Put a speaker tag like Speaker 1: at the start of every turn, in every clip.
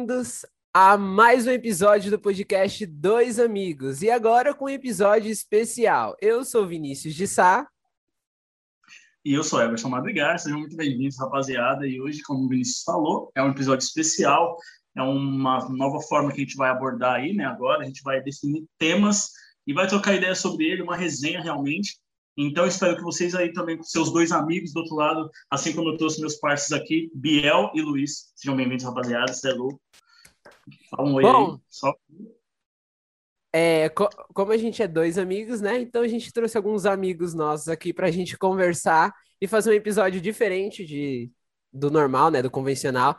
Speaker 1: bem-vindos a mais um episódio do podcast Dois Amigos. E agora com um episódio especial. Eu sou Vinícius de Sá.
Speaker 2: E eu sou Everson Madrigal. Sejam muito bem-vindos, rapaziada. E hoje, como o Vinícius falou, é um episódio especial. É uma nova forma que a gente vai abordar aí, né? Agora a gente vai definir temas e vai trocar ideias sobre ele, uma resenha realmente. Então, espero que vocês aí também, com seus dois amigos do outro lado, assim como eu trouxe meus parceiros aqui, Biel e Luiz, sejam bem-vindos, rapaziada. Você é louco. Fala um oi
Speaker 1: Bom,
Speaker 2: aí. Só...
Speaker 1: É, co- como a gente é dois amigos, né? Então a gente trouxe alguns amigos nossos aqui pra gente conversar e fazer um episódio diferente de, do normal, né? Do convencional.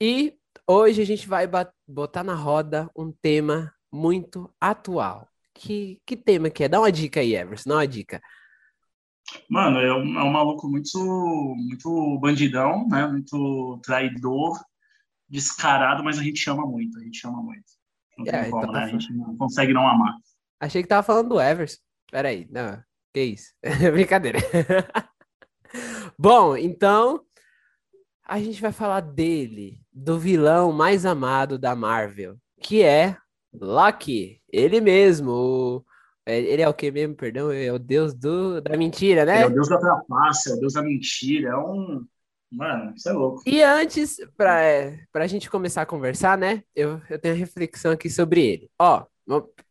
Speaker 1: E hoje a gente vai botar na roda um tema muito atual. Que, que tema que é? Dá uma dica aí, Everson, dá uma dica.
Speaker 2: Mano, é um, é um maluco muito, muito bandidão, né? Muito traidor, descarado, mas a gente chama muito, a gente chama muito. Não
Speaker 1: É,
Speaker 2: tem como,
Speaker 1: então
Speaker 2: né? A gente não consegue não amar.
Speaker 1: Achei que tava falando do Everson. Peraí, não, que isso? Brincadeira. Bom, então a gente vai falar dele, do vilão mais amado da Marvel, que é Loki, ele mesmo. o- Ele é o que mesmo, perdão? É o deus do, da mentira, né?
Speaker 2: é o deus da trapaça, é o deus da mentira, é um... Mano, isso é louco.
Speaker 1: E antes, para a gente começar a conversar, né? Eu, eu tenho uma reflexão aqui sobre ele. Ó,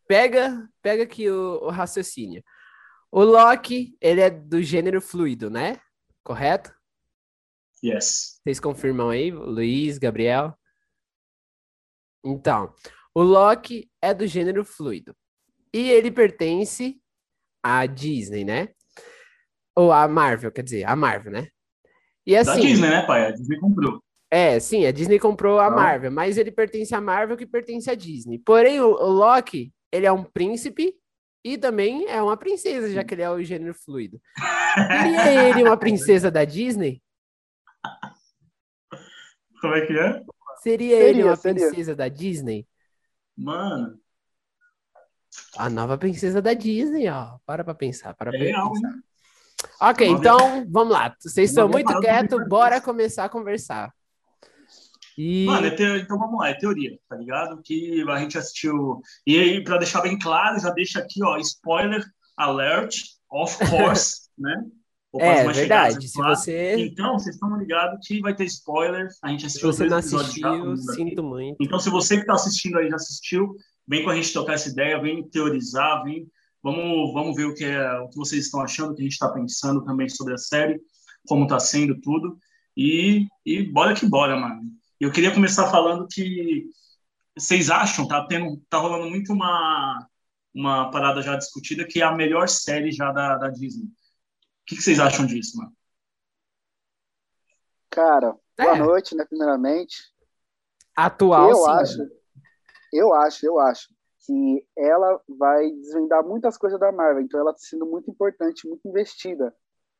Speaker 1: pega, pega aqui o, o raciocínio. O Loki, ele é do gênero fluido, né? Correto?
Speaker 2: Yes.
Speaker 1: Vocês confirmam aí, Luiz, Gabriel? Então, o Loki é do gênero fluido. E ele pertence à Disney, né? Ou à Marvel, quer dizer, à Marvel, né? E
Speaker 2: Da
Speaker 1: assim,
Speaker 2: Disney, né, pai? A Disney comprou.
Speaker 1: é, sim, a Disney comprou a
Speaker 2: Então-
Speaker 1: Marvel, mas ele pertence à Marvel que pertence à Disney. Porém, o, o Loki, ele é um príncipe e também é uma princesa, já que ele é o gênero fluido. Seria ele uma princesa da Disney?
Speaker 2: Como é que é?
Speaker 1: Seria ele
Speaker 3: Seria,
Speaker 1: uma
Speaker 3: seria.
Speaker 1: princesa da Disney?
Speaker 2: Mano,
Speaker 1: A nova princesa da Disney, ó. Para pra pensar, para pra
Speaker 2: é real,
Speaker 1: pensar.
Speaker 2: hein?
Speaker 1: Ok, então, vamos lá. Vocês estão muito quietos, bora começar a conversar. E...
Speaker 2: Mano, é teo- então vamos lá, é teoria, tá ligado? Que a gente assistiu. E aí, pra deixar bem claro, já deixa aqui, ó, spoiler alert, of course, né?
Speaker 1: É, verdade. Se você,
Speaker 2: Então, vocês estão ligados que vai ter spoiler. A gente
Speaker 1: se
Speaker 2: assistiu os
Speaker 1: você não assistiu, sinto muito.
Speaker 2: Então, se você que está assistindo aí já assistiu, vem com a gente trocar essa ideia, vem teorizar, vem. Vamos, vamos ver o que, é, o que vocês estão achando, o que a gente está pensando também sobre a série, como está sendo tudo. E, e bora que bora, mano. Eu queria começar falando que vocês acham, tá, tendo, tá rolando muito uma, uma parada já discutida, que é a melhor série já da, da Disney. O que, que vocês acham disso, mano?
Speaker 3: Cara, boa
Speaker 1: É.
Speaker 3: noite, né, primeiramente.
Speaker 1: Atual,
Speaker 3: eu
Speaker 1: sim.
Speaker 3: acho, eu acho, eu acho que ela vai desvendar muitas coisas da Marvel, então ela está sendo muito importante, muito investida,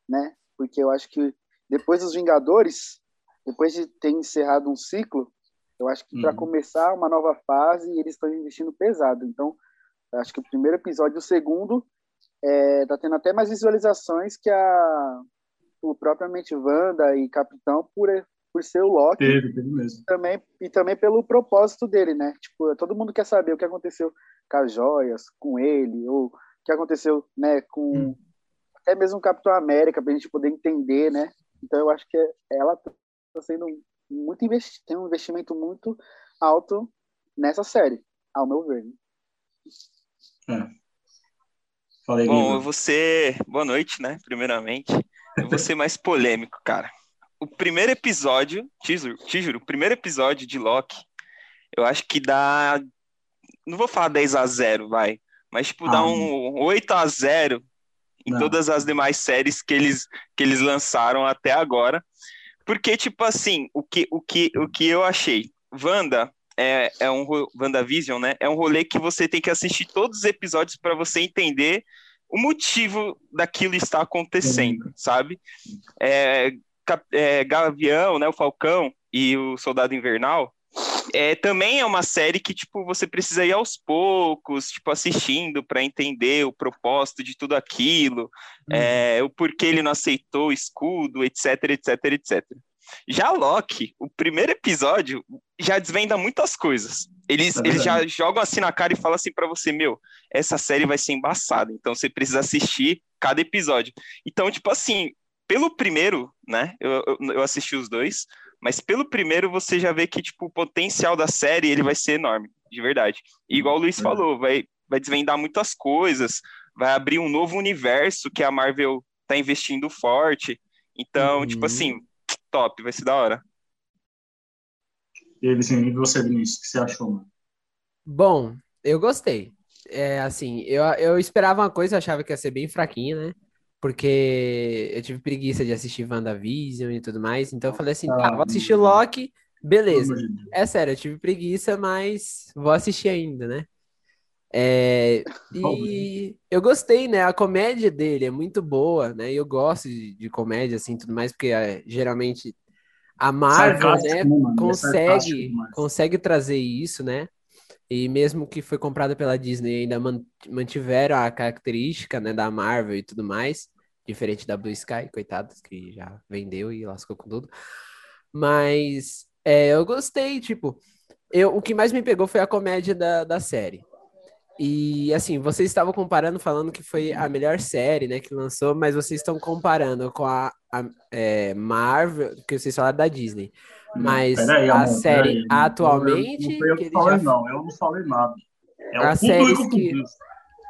Speaker 3: né? Porque eu acho que depois dos Vingadores, depois de ter encerrado um ciclo, eu acho que para
Speaker 2: Uhum.
Speaker 3: começar uma nova fase, eles estão investindo pesado. Então, eu acho que o primeiro episódio e o segundo é, tá tendo até mais visualizações que a o propriamente Wanda e Capitão por por ser o Loki
Speaker 2: Teve, teve mesmo.
Speaker 3: também e também pelo propósito dele, né? Tipo, todo mundo quer saber o que aconteceu com as joias, com ele, ou o que aconteceu, né, com
Speaker 2: Hum.
Speaker 3: até mesmo o Capitão América, pra gente poder entender, né? Então eu acho que ela tá sendo muito investi tem um investimento muito alto nessa série, ao meu ver. né?
Speaker 2: Falei,
Speaker 4: Bom, eu vou ser. Boa noite, né? Primeiramente. Eu vou ser mais polêmico, cara. O primeiro episódio, te juro, te juro, o primeiro episódio de Loki, eu acho que dá. Não vou falar 10 a 0 vai. Mas, tipo, dá
Speaker 2: Ah,
Speaker 4: um 8 a 0 em
Speaker 2: Não.
Speaker 4: todas as demais séries que eles, que eles lançaram até agora. Porque, tipo assim, o que, o que, o que eu achei? Wanda é, é um WandaVision, né? É um rolê que você tem que assistir todos os episódios para você entender o motivo daquilo estar acontecendo, sabe? É, é, Gavião, né? O Falcão e o Soldado Invernal. É, também é uma série que tipo você precisa ir aos poucos, tipo assistindo para entender o propósito de tudo aquilo, é, o porquê ele não aceitou o escudo, etc, etc, etc. Já Loki, o primeiro episódio, já desvenda muitas coisas. Eles,
Speaker 2: É
Speaker 4: eles já jogam assim na cara e falam assim pra você, meu, essa série vai ser embaçada, então você precisa assistir cada episódio. Então, tipo assim, pelo primeiro, né, eu, eu, eu assisti os dois, mas pelo primeiro você já vê que, tipo, o potencial da série, ele vai ser enorme, de verdade. E igual o Luiz
Speaker 2: Verdade.
Speaker 4: falou, vai, vai desvendar muitas coisas, vai abrir um novo universo que a Marvel tá investindo forte. Então,
Speaker 1: Uhum.
Speaker 4: tipo assim, top, vai ser da hora.
Speaker 2: E e você, Vinícius, o que você achou, mano?
Speaker 1: Bom, eu gostei. É assim, eu, eu esperava uma coisa, achava que ia ser bem fraquinha, né? Porque eu tive preguiça de assistir WandaVision e tudo mais. Então eu falei assim, tá, vou assistir Loki, beleza. É sério, eu tive preguiça, mas vou assistir ainda, né? É, e eu gostei, né? A comédia dele é muito boa, né? E eu gosto de, de comédia, assim, tudo mais, porque é, geralmente a Marvel,
Speaker 2: Sarcástico,
Speaker 1: né,
Speaker 2: né, mano? É
Speaker 1: consegue, consegue trazer isso, né? E mesmo que foi comprada pela Disney, ainda man- mantiveram a característica, né, da Marvel e tudo mais, diferente da Blue Sky, coitados, que já vendeu e lascou com tudo. Mas é, eu gostei, tipo, eu, o que mais me pegou foi a comédia da, da série. E assim, vocês estavam comparando, falando que foi a melhor série, né, que lançou, mas vocês estão comparando com a, a, é, Marvel, que vocês falaram da Disney. Mas
Speaker 2: Peraí,
Speaker 1: a
Speaker 2: amor,
Speaker 1: série
Speaker 2: peraí.
Speaker 1: atualmente,
Speaker 2: Não foi eu
Speaker 1: ele
Speaker 2: falei,
Speaker 1: já-
Speaker 2: não. Eu não falei nada. É o
Speaker 1: As
Speaker 2: público que.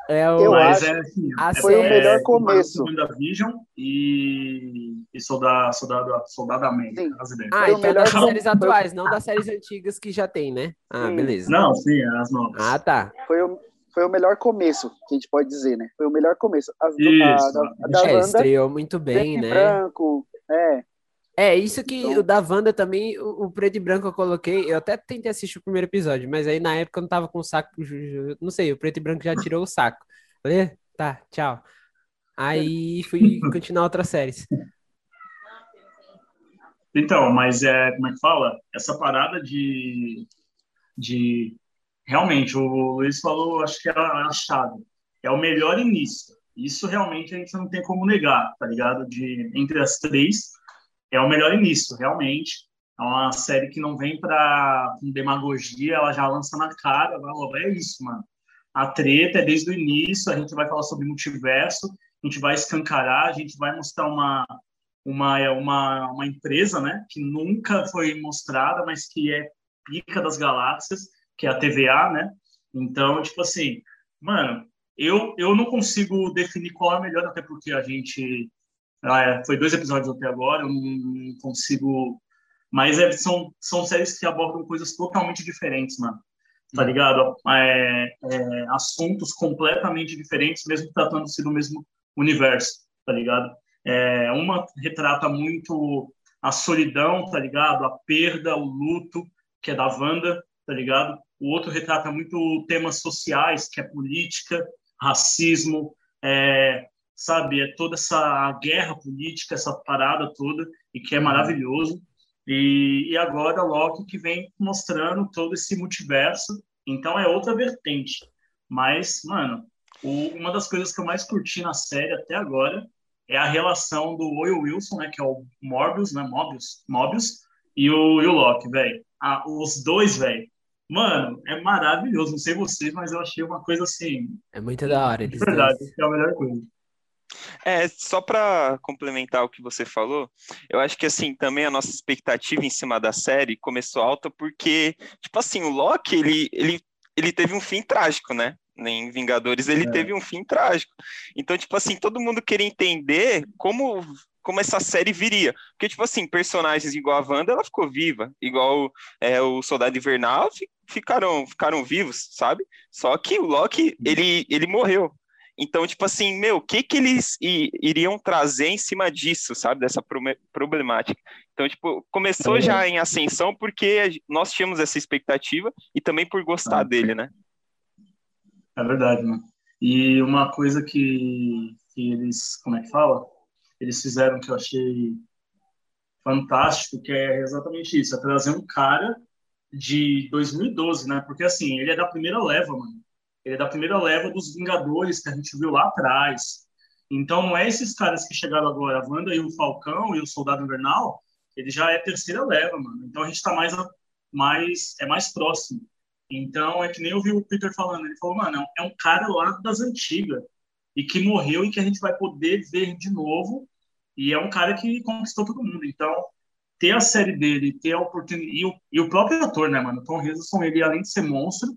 Speaker 1: É o,
Speaker 3: Eu
Speaker 2: Mas
Speaker 3: acho
Speaker 2: é assim,
Speaker 1: a
Speaker 2: é-
Speaker 1: foi o
Speaker 2: é,
Speaker 3: melhor
Speaker 2: comparado
Speaker 3: começo.
Speaker 2: com WandaVision e, e Soldado, Soldado, Soldado América, ideias.
Speaker 1: Ah,
Speaker 3: Foi o
Speaker 1: então
Speaker 3: melhor
Speaker 1: das séries atuais, não das séries antigas que já tem, né? Ah,
Speaker 3: Sim.
Speaker 1: beleza.
Speaker 2: Não, sim, é as novas.
Speaker 1: Ah, tá.
Speaker 3: Foi o, foi o melhor começo, que a gente pode dizer, né? Foi o melhor começo. As,
Speaker 2: Isso.
Speaker 3: a, da, a da
Speaker 1: É,
Speaker 3: Wanda,
Speaker 1: estreou muito bem, né?
Speaker 3: branco, é.
Speaker 1: É, isso que
Speaker 3: Então-
Speaker 1: o da Wanda também, o, o preto e branco eu coloquei, eu até tentei assistir o primeiro episódio, mas aí na época eu não tava com o saco, não sei, o preto e branco já tirou o saco. Falei, "Eh, tá, tchau. Aí fui continuar outras séries.
Speaker 2: Então, mas é, como é que fala? Essa parada de, de realmente, o Luiz falou, acho que é a, a chave. É o melhor início. Isso realmente a gente não tem como negar, tá ligado? De entre as três, é o melhor início, realmente. É uma série que não vem com demagogia, ela já lança na cara, vai, é isso, mano. A treta é desde o início, a gente vai falar sobre multiverso, a gente vai escancarar, a gente vai mostrar uma uma é uma, uma empresa, né, que nunca foi mostrada, mas que é pica das galáxias, que é a TVA, né? Então, tipo assim, mano, eu eu não consigo definir qual é a melhor, até porque a gente ah, é, foi dois episódios até agora, eu não, consigo, mas é, são são séries que abordam coisas totalmente diferentes, mano. Tá ligado? É, é, assuntos completamente diferentes, mesmo tratando-se do mesmo universo, tá ligado? É, uma retrata muito a solidão, tá ligado? A perda, o luto, que é da Wanda, tá ligado? O outro retrata muito temas sociais, que é política, racismo, é, sabe? É toda essa guerra política, essa parada toda, e que é maravilhoso. E, e agora Loki que vem mostrando todo esse multiverso, então é outra vertente. Mas, mano, o, uma das coisas que eu mais curti na série até agora é a relação do Oil Wilson, né, que é o Morbius, né, Mobius, Mobius e o, e o Loki, velho. Ah, os dois, velho. Mano, é maravilhoso. Não sei vocês, mas eu achei uma coisa assim,
Speaker 1: É muito da hora, eles
Speaker 2: verdade,
Speaker 1: dois.
Speaker 2: é a melhor coisa.
Speaker 4: É, só para complementar o que você falou, eu acho que assim, também a nossa expectativa em cima da série começou alta porque, tipo assim, o Loki, ele, ele, ele teve um fim trágico, né? Em Vingadores ele
Speaker 2: É.
Speaker 4: teve um fim trágico. Então, tipo assim, todo mundo queria entender como como essa série viria. Porque, tipo assim, personagens igual a Wanda, ela ficou viva. Igual é, o Soldado Invernal, fi- ficaram, ficaram vivos, sabe? Só que o Loki, ele, ele morreu. Então, tipo assim, meu, o que que eles iriam trazer em cima disso, sabe? Dessa problemática. Então, tipo, começou
Speaker 2: É.
Speaker 4: já em ascensão porque nós tínhamos essa expectativa e também por gostar
Speaker 2: Ah.
Speaker 4: dele, né?
Speaker 2: É verdade, mano. E uma coisa que, que eles, como é que fala? Eles fizeram que eu achei fantástico, que é exatamente isso, é trazer um cara de 2012, né? Porque assim, ele é da primeira leva, mano. Ele é da primeira leva dos Vingadores que a gente viu lá atrás. Então não é esses caras que chegaram agora, a Wanda e o Falcão e o Soldado Invernal, ele já é terceira leva, mano. Então a gente tá mais, mais é mais próximo. Então é que nem eu vi o Peter falando, ele falou, mano, é um cara lá das antigas e que morreu e que a gente vai poder ver de novo. E é um cara que conquistou todo mundo. Então, ter a série dele, ter a oportunidade. E o, e o próprio ator, né, mano? Tom Hiddleston, ele, além de ser monstro,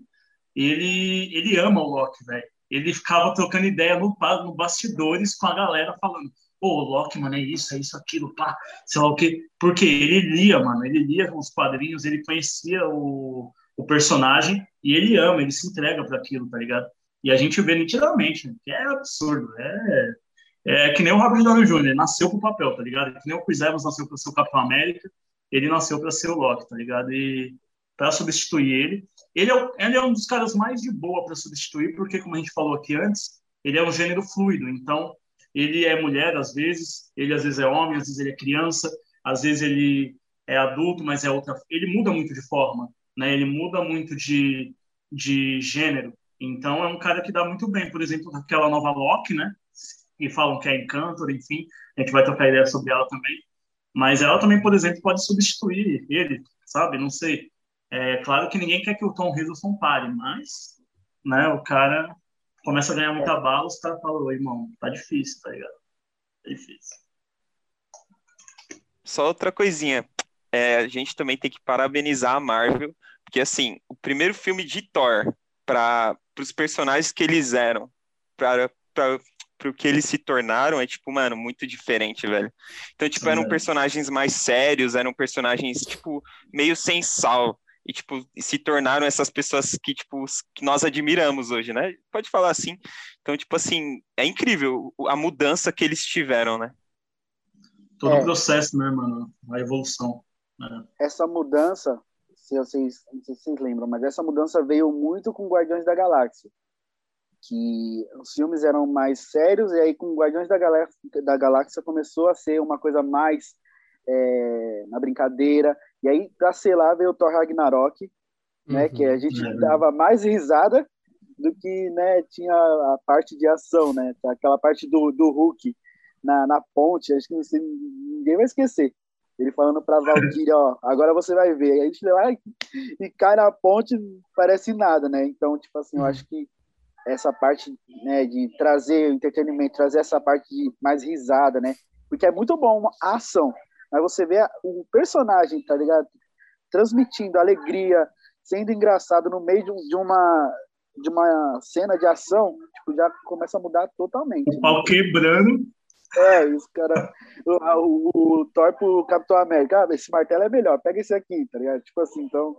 Speaker 2: ele, ele ama o Loki, velho. Ele ficava trocando ideia no, no bastidores com a galera falando: pô, o Loki, mano, é isso, é isso, aquilo, pá, sei lá o quê. Porque ele lia, mano, ele lia os quadrinhos, ele conhecia o, o personagem e ele ama, ele se entrega para aquilo, tá ligado? E a gente vê nitidamente, né, que é absurdo, é, é que nem o Robert Downey Jr., nasceu pro papel, tá ligado? Que nem o Chris Evans nasceu para ser o Capitão América, ele nasceu para ser o Loki, tá ligado? E para substituir ele. Ele é, ele é um dos caras mais de boa para substituir, porque, como a gente falou aqui antes, ele é um gênero fluido. Então, ele é mulher às vezes, ele às vezes é homem, às vezes ele é criança, às vezes ele é adulto, mas é outra. Ele muda muito de forma, né? Ele muda muito de, de gênero. Então é um cara que dá muito bem. Por exemplo, aquela nova Loki, né? E falam que é Encantor, enfim, a gente vai trocar ideia sobre ela também. Mas ela também, por exemplo, pode substituir ele, sabe? Não sei. É claro que ninguém quer que o Tom Hiddleston pare, mas, né? O cara começa a ganhar muita bala, os caras falam, irmão, tá difícil, tá ligado? Tá difícil.
Speaker 4: Só outra coisinha. É, a gente também tem que parabenizar a Marvel, porque assim, o primeiro filme de Thor para os personagens que eles eram, para o que eles se tornaram, é tipo, mano, muito diferente, velho. Então, tipo, eram personagens mais sérios, eram personagens, tipo, meio sem sal e tipo se tornaram essas pessoas que tipo que nós admiramos hoje, né? Pode falar assim. Então, tipo assim, é incrível a mudança que eles tiveram, né?
Speaker 2: Todo o é. processo, né, mano? A evolução.
Speaker 3: Né? Essa mudança, se vocês, não sei se vocês lembram, mas essa mudança veio muito com Guardiões da Galáxia. Que os filmes eram mais sérios, e aí com Guardiões da Galáxia, da Galáxia começou a ser uma coisa mais é, na brincadeira. E aí, pra selar, veio o Thor Ragnarok, né? Uhum, que a gente é. dava mais risada do que né, tinha a parte de ação, né? Aquela parte do, do Hulk na, na ponte, acho que você, ninguém vai esquecer. Ele falando pra Valkyria, ó, agora você vai ver. Aí a gente vai e cai na ponte, parece nada, né? Então, tipo assim, eu uhum. acho que essa parte né, de trazer o entretenimento, trazer essa parte de mais risada, né? Porque é muito bom a ação, mas você vê o personagem, tá ligado? Transmitindo alegria, sendo engraçado no meio de, uma de uma cena de ação, tipo, já começa a mudar totalmente.
Speaker 2: O pau quebrando.
Speaker 3: É, os cara, o, o, o Thor pro Capitão América, ah, esse martelo é melhor, pega esse aqui, tá ligado? Tipo assim, então,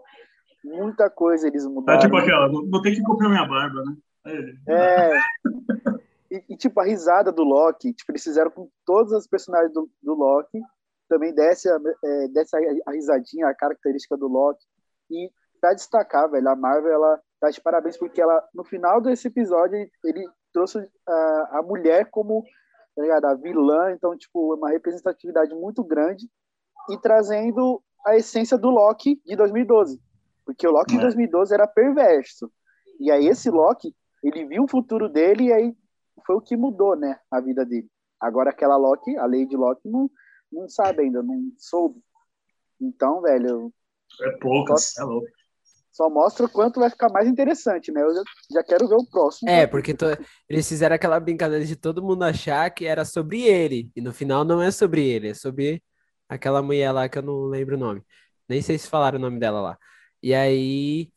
Speaker 3: muita coisa eles mudaram.
Speaker 2: É tipo aquela, vou ter que comprar minha barba, né?
Speaker 3: É. E, e, tipo, a risada do Loki, tipo, eles fizeram com todos os personagens do, do Loki, também desce a, é, desce a, risadinha, a característica do Loki. E para destacar, velho, a Marvel, ela tá de parabéns porque ela, no final desse episódio, ele trouxe a, a mulher como tá ligado? a vilã, então, tipo, uma representatividade muito grande e trazendo a essência do Loki de 2012. Porque o Loki é. de 2012 era perverso. E aí esse Loki, ele viu o futuro dele e aí foi o que mudou, né, a vida dele. Agora aquela Loki, a Lady Loki, não, não sabe ainda, não soube. Então, velho.
Speaker 2: É pouco, só, é louco.
Speaker 3: Só mostra o quanto vai ficar mais interessante, né? Eu já, já quero ver o próximo.
Speaker 1: É, porque to... eles fizeram aquela brincadeira de todo mundo achar que era sobre ele. E no final não é sobre ele, é sobre aquela mulher lá que eu não lembro o nome. Nem sei se falaram o nome dela lá. E aí.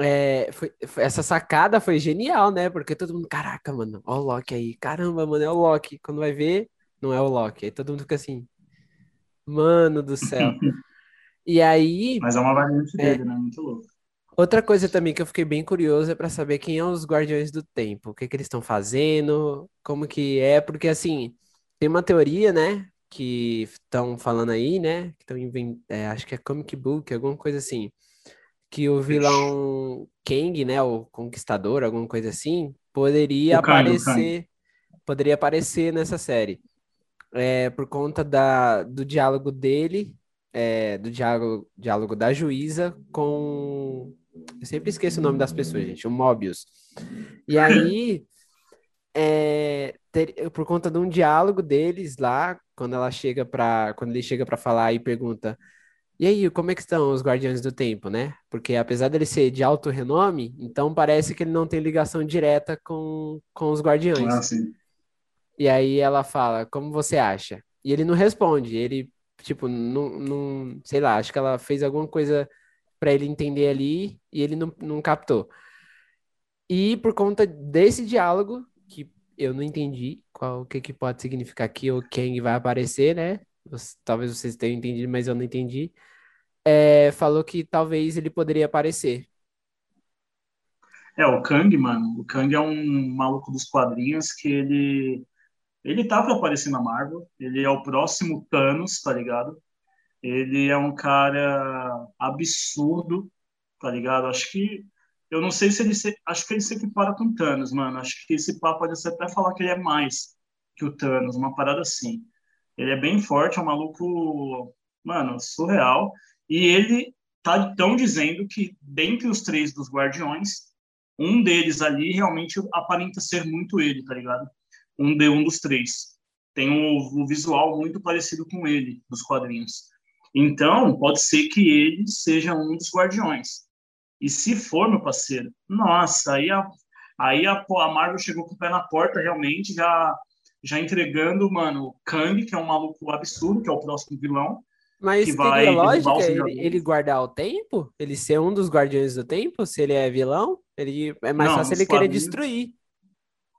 Speaker 1: É, foi, foi, essa sacada foi genial, né? Porque todo mundo, caraca, mano, ó o Loki aí, caramba, mano, é o Loki. Quando vai ver, não é o Loki. Aí todo mundo fica assim, mano do céu. e aí.
Speaker 2: Mas é uma variante é, dele, né? Muito louco.
Speaker 1: Outra coisa também que eu fiquei bem curioso é para saber quem são os Guardiões do Tempo, o que, que eles estão fazendo, como que é, porque assim, tem uma teoria, né, que estão falando aí, né, que estão inventando, é, acho que é comic book, alguma coisa assim, que o vilão Kang, né, o Conquistador, alguma coisa assim, poderia aparecer, poderia aparecer nessa série é, por conta da, do diálogo dele, é, do diálogo, diálogo da juíza com. Eu sempre esqueço o nome das pessoas, gente, o Mobius. E aí é, ter- por conta de um diálogo deles lá, quando ela chega para, quando ele chega para falar e pergunta, e aí, como é que estão os Guardiões do Tempo, né? Porque apesar dele ser de alto renome, então parece que ele não tem ligação direta com, com os Guardiões.
Speaker 2: Ah, sim.
Speaker 1: E aí ela fala, como você acha? E ele não responde, ele, tipo, não, não, sei lá, acho que ela fez alguma coisa para ele entender ali e ele não, não captou. E por conta desse diálogo, que eu não entendi qual o que, que pode significar que o Kang vai aparecer, né? Talvez vocês tenham entendido, mas eu não entendi. É, falou que talvez ele poderia aparecer.
Speaker 2: É, o Kang, mano, o Kang é um maluco dos quadrinhos que ele ele tá pra aparecer na Marvel, ele é o próximo Thanos, tá ligado? Ele é um cara absurdo, tá ligado? Acho que eu não sei se ele se, acho que ele se equipara com o Thanos, mano. Acho que esse papo pode até falar que ele é mais que o Thanos, uma parada assim. Ele é bem forte, é um maluco, mano, surreal. E ele tá tão dizendo que dentre os três dos Guardiões, um deles ali realmente aparenta ser muito ele, tá ligado? Um de um dos três. Tem o, o visual muito parecido com ele, dos quadrinhos. Então, pode ser que ele seja um dos Guardiões. E se for, meu parceiro, nossa, aí a, aí a, a Marvel chegou com o pé na porta, realmente, já, já entregando, mano, o Kang, que é um maluco absurdo, que é o próximo vilão.
Speaker 1: Mas
Speaker 2: Que vai
Speaker 1: lógica ele, ele guardar o tempo? Ele ser um dos Guardiões do Tempo? Se ele é vilão? Ele, é mais
Speaker 2: Não,
Speaker 1: fácil ele querer destruir.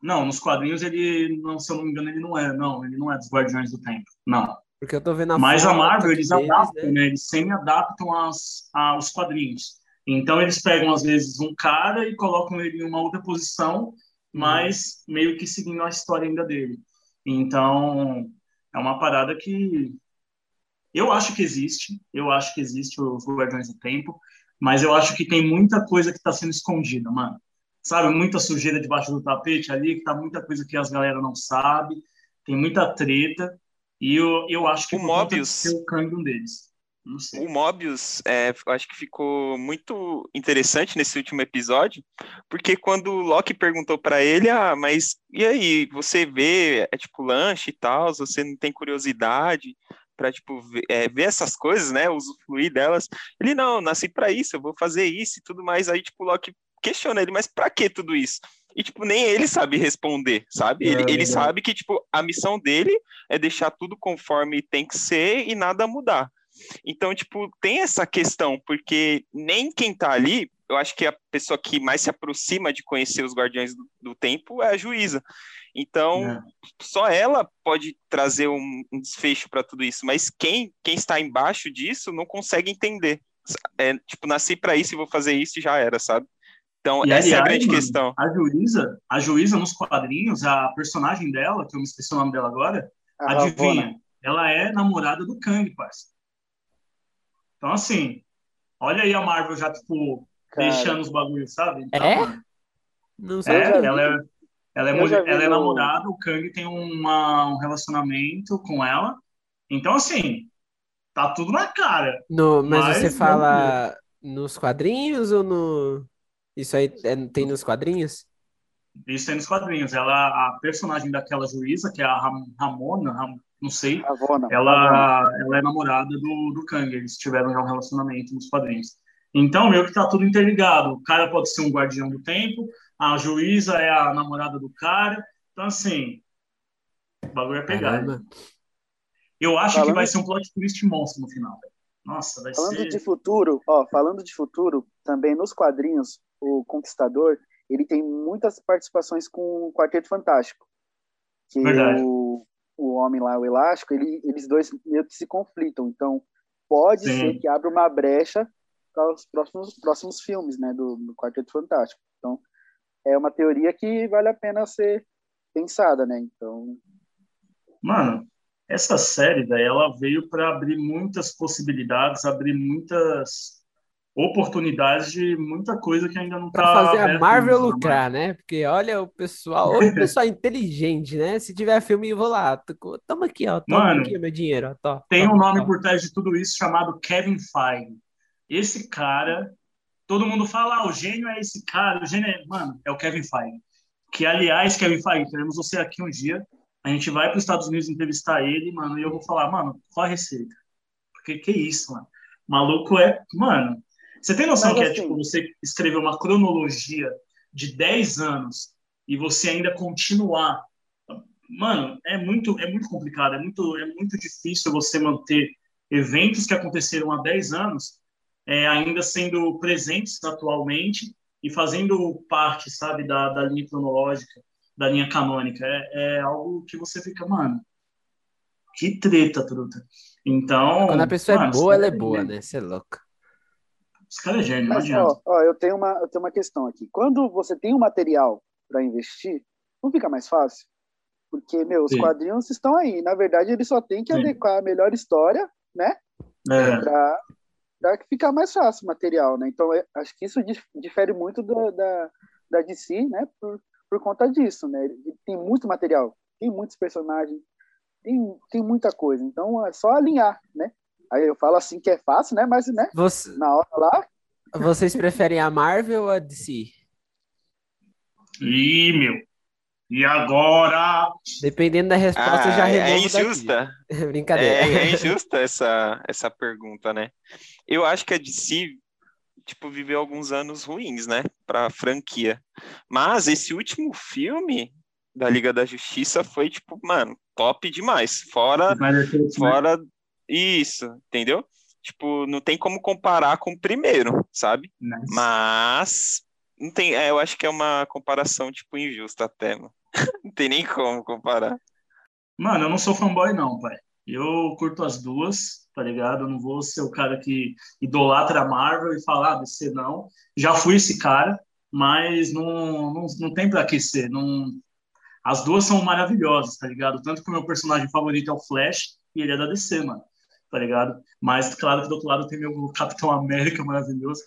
Speaker 2: Não, nos quadrinhos ele, não, se eu não me engano, ele não é, não, ele não é dos Guardiões do Tempo, não.
Speaker 1: Porque eu tô vendo a
Speaker 2: Mas a Marvel, eles
Speaker 1: deles,
Speaker 2: adaptam,
Speaker 1: né?
Speaker 2: né? Eles semi-adaptam as, aos quadrinhos. Então, eles pegam, às vezes, um cara e colocam ele em uma outra posição, mas meio que seguindo a história ainda dele. Então, é uma parada que eu acho que existe, eu acho que existe os Guardiões do Tempo, mas eu acho que tem muita coisa que está sendo escondida, mano. Sabe, muita sujeira debaixo do tapete ali, que tá muita coisa que as galera não sabe, tem muita treta, e eu, eu acho que
Speaker 4: O Mobius-
Speaker 2: ser o Kang um deles.
Speaker 4: O Mobius, é, eu acho que ficou muito interessante nesse último episódio, porque quando o Loki perguntou pra ele, ah, mas e aí, você vê, é tipo lanche e tal, você não tem curiosidade pra, tipo, ver, é, ver essas coisas, né, usufruir delas? Ele, não, nasci pra isso, eu vou fazer isso e tudo mais, aí, tipo, o Loki questiona ele, mas pra que tudo isso? E, tipo, nem ele sabe responder, sabe?
Speaker 2: É,
Speaker 4: Ele, ele
Speaker 2: verdade.
Speaker 4: sabe que, tipo, a missão dele é deixar tudo conforme tem que ser e nada mudar. Então, tipo, tem essa questão, porque nem quem tá ali, eu acho que a pessoa que mais se aproxima de conhecer os Guardiões do, do Tempo é a juíza. Então,
Speaker 2: É.
Speaker 4: só ela pode trazer um, um desfecho para tudo isso, mas quem, quem está embaixo disso não consegue entender. É, tipo, nasci para isso e vou fazer isso e já era, sabe? Então,
Speaker 2: E,
Speaker 4: essa é a
Speaker 2: aliás,
Speaker 4: grande
Speaker 2: mano,
Speaker 4: questão.
Speaker 2: A juíza, a juíza nos quadrinhos, a personagem dela, que eu me esqueci o nome dela agora,
Speaker 3: A Ravonna.
Speaker 2: adivinha? Ela é namorada do Kang, parça. Então, assim, olha aí a Marvel já, tipo,
Speaker 3: Cara,
Speaker 2: deixando os bagulhos, sabe? Então,
Speaker 1: É? Não sei.
Speaker 2: É, ela é, ela é, mulher- ela é namorada, o Kang tem uma, um relacionamento com ela. Então, assim, tá tudo na cara.
Speaker 1: No, mas
Speaker 2: Mas
Speaker 1: você fala nos quadrinhos ou no. Isso aí é- tem nos quadrinhos?
Speaker 2: Isso aí nos quadrinhos. Ela, a personagem daquela juíza, que é a Ram- Ramona, Ram- não sei.
Speaker 3: Ravonna.
Speaker 2: ela, ela é namorada do, do Kang. Eles tiveram já um relacionamento nos quadrinhos. Então, meio que tá tudo interligado. O cara pode ser um guardião do tempo, a juíza é a namorada do cara. Então, assim, o bagulho é pegar.
Speaker 1: Caramba.
Speaker 2: Eu acho que
Speaker 3: Falando-
Speaker 2: vai ser um plot twist monstro no final. Nossa, vai
Speaker 3: Falando
Speaker 2: ser.
Speaker 3: de futuro, ó, falando de futuro, também nos quadrinhos, o Conquistador, ele tem muitas participações com o Quarteto Fantástico. Que
Speaker 2: Verdade.
Speaker 3: o, o homem lá, o Elástico, ele, eles dois meio que se conflitam. Então, pode
Speaker 2: Sim.
Speaker 3: ser que abra uma brecha para os próximos, próximos filmes, né, do, do Quarteto Fantástico. Então, é uma teoria que vale a pena ser pensada, né? Então,
Speaker 2: Mano, essa série, velho, ela veio para abrir muitas possibilidades, abrir muitas oportunidades de muita coisa que ainda não
Speaker 1: Pra
Speaker 2: tá
Speaker 1: fazer a Marvel
Speaker 2: né,
Speaker 1: lucrar, né? Porque olha o pessoal, o pessoal inteligente, né? Se tiver filme, eu vou lá. Toma aqui, ó. Toma
Speaker 2: Mano,
Speaker 1: aqui o meu dinheiro, ó. Tó,
Speaker 2: Tem
Speaker 1: tó,
Speaker 2: um nome
Speaker 1: tó.
Speaker 2: por trás de tudo isso chamado Kevin Feige. Esse cara, todo mundo fala, ah, o gênio é esse cara, o gênio é, mano, é o Kevin Feige. Que, aliás, Kevin Feige, queremos você aqui um dia. A gente vai para os Estados Unidos entrevistar ele, mano, e eu vou falar, mano, qual a receita? Porque que isso, mano? Maluco é. Mano, você tem noção Mas, que é assim, tipo você escrever uma cronologia de 10 anos e você ainda continuar. Mano, é muito, é muito complicado, é muito, é muito difícil você manter eventos que aconteceram há 10 anos é, ainda sendo presentes atualmente e fazendo parte, sabe, da, da linha cronológica, da linha canônica. É, é algo que você fica, mano, que treta, truta. Então.
Speaker 1: Quando a pessoa é mano, é boa, ela é boa, né? Você é louca.
Speaker 2: Os caras é gênio, Mas, ó,
Speaker 3: ó, eu, tenho uma, eu tenho uma questão aqui. Quando você tem um material para investir, não fica mais fácil? Porque, meu, os Sim. quadrinhos estão aí. Na verdade, ele só tem que Sim. adequar a melhor história, né? É. Pra, pra ficar mais fácil o material, né? Então, acho que isso difere muito da, da, da DC, né? Por, por conta disso, né? Ele tem muito material, tem muitos personagens, tem, tem muita coisa. Então, é só alinhar, né? Aí eu falo assim que é fácil, né? Mas, né? Você... Na hora lá.
Speaker 1: Vocês preferem a Marvel ou a DC?
Speaker 2: Ih, meu. E agora?
Speaker 1: Dependendo da resposta, ah, já removo
Speaker 4: É injusta.
Speaker 1: Brincadeira.
Speaker 4: É, é, injusta essa, essa pergunta, né? Eu acho que a DC, tipo, viveu alguns anos ruins, né? Pra franquia. Mas esse último filme da Liga da Justiça foi, tipo, mano, top demais. Fora, fora isso, entendeu? Tipo, não tem como comparar com o primeiro, sabe? Nice. Mas não tem, é, eu acho que é uma comparação tipo injusta até, mano. não tem nem como comparar.
Speaker 2: Mano, eu não sou fanboy não, pai. Eu curto as duas, tá ligado? Eu não vou ser o cara que idolatra a Marvel e falar ah, DC não. Já fui esse cara, mas não, não, não tem pra que ser. Não... As duas são maravilhosas, tá ligado? Tanto que o meu personagem favorito é o Flash e ele é da DC, mano tá ligado? Mas, claro que do outro lado tem meu Capitão América maravilhoso,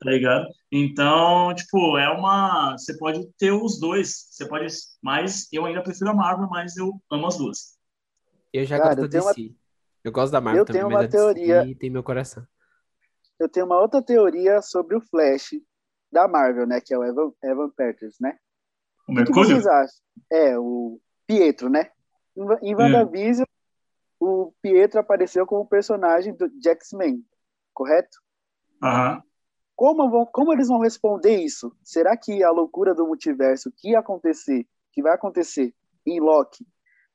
Speaker 2: tá ligado? Então, tipo, é uma. Você pode ter os dois, você pode. Mas eu ainda prefiro a Marvel, mas eu amo as duas.
Speaker 1: Eu já Cara, gosto da DC. Uma... Eu gosto da Marvel
Speaker 3: eu
Speaker 1: também,
Speaker 3: tenho uma teoria...
Speaker 1: e tem meu coração.
Speaker 3: Eu tenho uma outra teoria sobre o Flash da Marvel, né? Que é o Evan, Evan Peters, né?
Speaker 2: O, o que, que vocês
Speaker 3: acham? É, o Pietro, né? Em WandaVision, o Pietro apareceu como personagem do X-Men, correto?
Speaker 2: Uhum.
Speaker 3: Como, vão, como eles vão responder isso? Será que a loucura do multiverso que acontecer, que vai acontecer em Loki,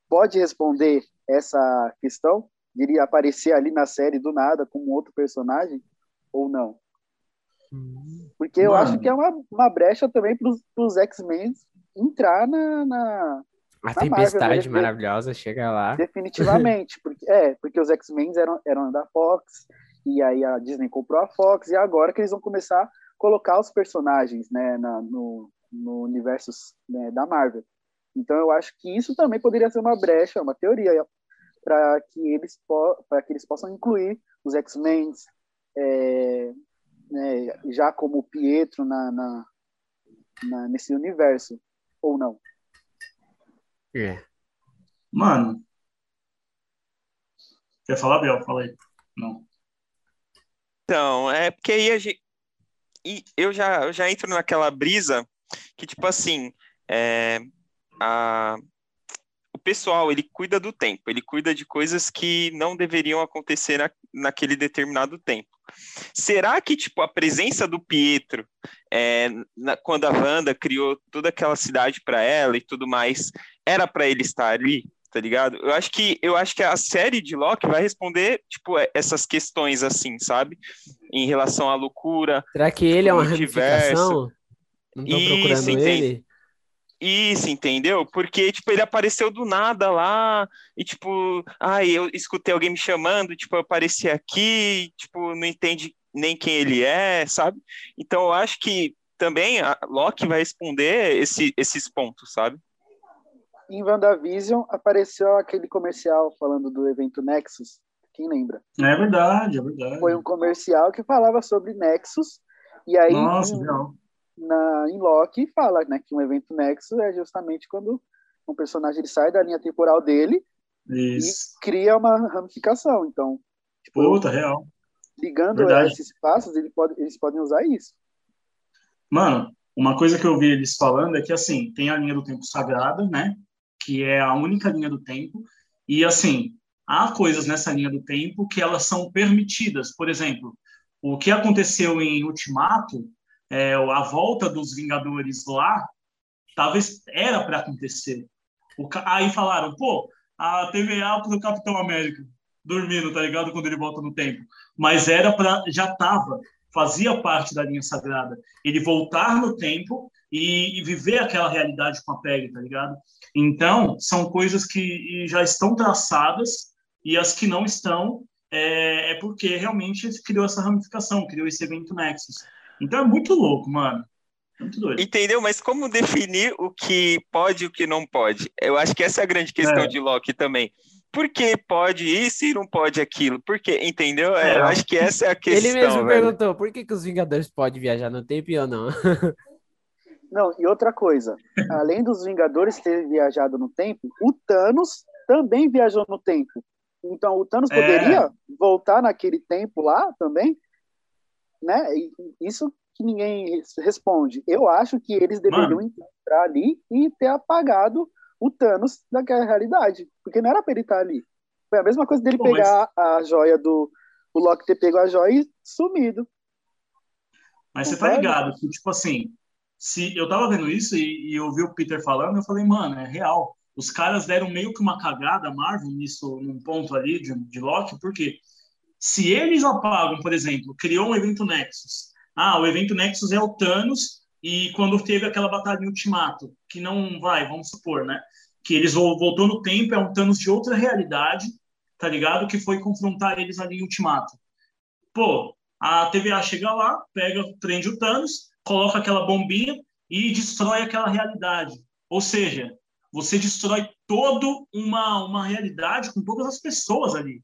Speaker 3: pode responder essa questão? Iria aparecer ali na série do nada como outro personagem ou não? Porque eu Mano. acho que é uma, uma brecha também para os X-Men entrar na, na,
Speaker 1: a tempestade Marvel, maravilhosa chega lá.
Speaker 3: Definitivamente. porque, é, porque os X-Men eram, eram da Fox, e aí a Disney comprou a Fox, e agora que eles vão começar a colocar os personagens né, na, no, no universo né, da Marvel. Então eu acho que isso também poderia ser uma brecha, uma teoria, para que, eles para que eles possam incluir os X-Men é, né, já como Pietro na, na, na, nesse universo, ou não.
Speaker 1: É.
Speaker 2: Mano. Quer falar, Biel? Fala aí. Não.
Speaker 4: Então, é porque aí a gente. E eu já, eu já entro naquela brisa que, tipo assim, é, a, o pessoal, ele cuida do tempo, ele cuida de coisas que não deveriam acontecer na, naquele determinado tempo. Será que, tipo, a presença do Pietro, é, na, quando a Wanda criou toda aquela cidade para ela e tudo mais, era para ele estar ali? Tá ligado? Eu acho que eu acho que a série de Loki vai responder tipo essas questões assim, sabe? Em relação à loucura.
Speaker 1: Será que ele é uma ramificação? Não estão procurando ele?
Speaker 4: Isso, entendeu? Porque, tipo, ele apareceu do nada lá, e, tipo, ai, eu escutei alguém me chamando, tipo, eu apareci aqui, tipo, não entende nem quem ele é, sabe? Então, eu acho que também a Loki vai responder esse, esses pontos, sabe?
Speaker 3: Em WandaVision apareceu aquele comercial falando do evento Nexus, quem lembra?
Speaker 2: É verdade, é verdade.
Speaker 3: Foi um comercial que falava sobre Nexus, e aí
Speaker 2: Nossa, um,
Speaker 3: na, em Loki fala né, que um evento Nexus é justamente quando um personagem ele sai da linha temporal dele
Speaker 2: Isso.
Speaker 3: e cria uma ramificação. Então,
Speaker 2: tipo, Puta, real.
Speaker 3: ligando Verdade. esses passos, ele pode, eles podem usar isso.
Speaker 2: Mano, Uma coisa que eu vi eles falando é que, assim, tem a linha do tempo sagrada, né? Que é a única linha do tempo. E, assim, há coisas nessa linha do tempo que elas são permitidas. Por exemplo, o que aconteceu em Ultimato, é, a volta dos Vingadores lá, talvez era para acontecer. O, aí falaram, pô, a TVA pro Capitão América dormindo, tá ligado? Quando ele volta no tempo. Mas era para já tava fazia parte da linha sagrada. Ele voltar no tempo e, e, viver aquela realidade com a Peg, tá ligado? Então, são coisas que já estão traçadas e as que não estão é, é porque realmente criou essa ramificação, criou esse evento Nexus. Então é muito louco, mano. Muito doido.
Speaker 4: Entendeu? Mas como definir o que pode e o que não pode? Eu acho que essa é a grande questão é. de Loki também por que pode isso e não pode aquilo? Por quê? Entendeu? É, eu acho que essa é a questão.
Speaker 1: Ele mesmo velho. perguntou por que, que os Vingadores podem viajar no tempo e eu não.
Speaker 3: Não, e outra coisa, além dos Vingadores terem viajado no tempo, o Thanos também viajou no tempo. Então o Thanos poderia é. voltar naquele tempo lá também, né? Isso que ninguém responde. Eu acho que eles deveriam Mano. entrar ali e ter apagado o Thanos daquela realidade. Porque não era pra ele estar ali. Foi a mesma coisa dele Pô, pegar mas... a joia do. O Loki ter pego a joia e sumido.
Speaker 2: Mas você tá ligado que, tipo assim, se eu tava vendo isso e, e eu vi o Peter falando, eu falei, mano, é real. Os caras deram meio que uma cagada, Marvel, nisso, num ponto ali de, de Loki, porque se eles apagam, por exemplo, criou um evento Nexus. Ah, o evento Nexus é o Thanos e quando teve aquela batalha em Ultimato, que não vai, vamos supor, né? Que eles voltou no tempo, é um Thanos de outra realidade, tá ligado? Que foi confrontar eles ali em Ultimato. Pô, a TVA chega lá, pega, prende o Thanos, coloca aquela bombinha e destrói aquela realidade. Ou seja, você destrói toda uma, uma realidade com todas as pessoas ali.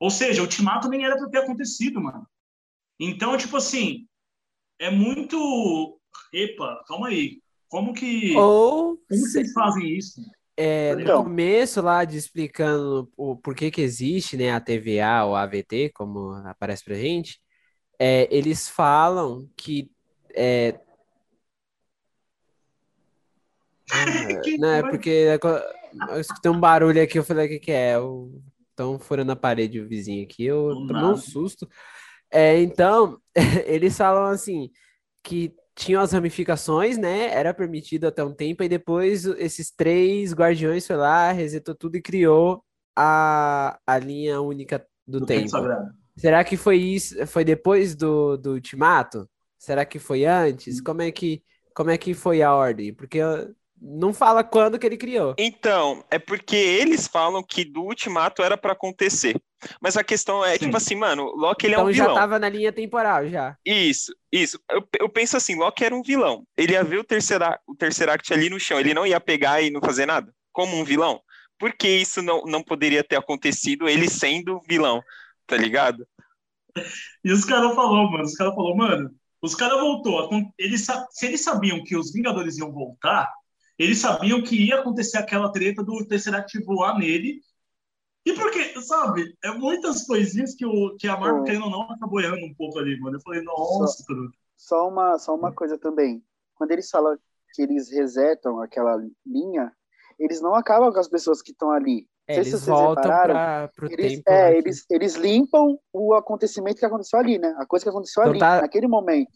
Speaker 2: Ou seja, o ultimato nem era para ter acontecido, mano. Então, tipo assim, é muito epa, calma aí. Como que.
Speaker 1: Ou.
Speaker 2: Como se... vocês fazem isso?
Speaker 1: É, no então. começo lá de explicando o porquê que existe né, a TVA ou a AVT, como aparece pra gente, é, eles falam que. É... não, é porque eu escutei um barulho aqui, eu falei, o que, que é? Estão furando a parede o vizinho aqui, eu tomei um susto. É, então, eles falam assim, que tinham as ramificações, né? Era permitido até um tempo, e depois esses três guardiões foi lá, resetou tudo e criou a, a linha única do, do tempo. tempo Será que foi isso? Foi depois do, do ultimato? Será que foi antes? Hum. Como é que como é que foi a ordem? Porque não fala quando que ele criou.
Speaker 4: Então, é porque eles falam que do ultimato era para acontecer. Mas a questão é, tipo Sim. tipo assim, mano, Loki ele então, é um
Speaker 1: vilão.
Speaker 4: Então
Speaker 1: já tava na linha temporal, já.
Speaker 4: Isso, isso. Eu, eu penso assim, Loki era um vilão. Ele ia ver o terceiro, o terceiro act ali no chão, ele não ia pegar e não fazer nada, como um vilão. Por que isso não, não poderia ter acontecido, ele sendo vilão, tá ligado?
Speaker 2: E os caras falaram, mano, os caras falaram, mano, os caras voltou. Eles, se eles sabiam que os Vingadores iam voltar, eles sabiam que ia acontecer aquela treta do Tesseract voar nele. E porque, sabe, é muitas coisinhas que, o, que a Marvel, querendo ou não, acabou errando um pouco ali, mano. Eu falei, nossa,
Speaker 3: só, só uma Só uma coisa também. Quando eles falam que eles resetam aquela linha, eles não acabam com as pessoas que estão ali.
Speaker 1: É, eles se voltam para o tempo.
Speaker 3: É, né? eles, eles limpam o acontecimento que aconteceu ali, né? A coisa que aconteceu então ali, tá... naquele momento.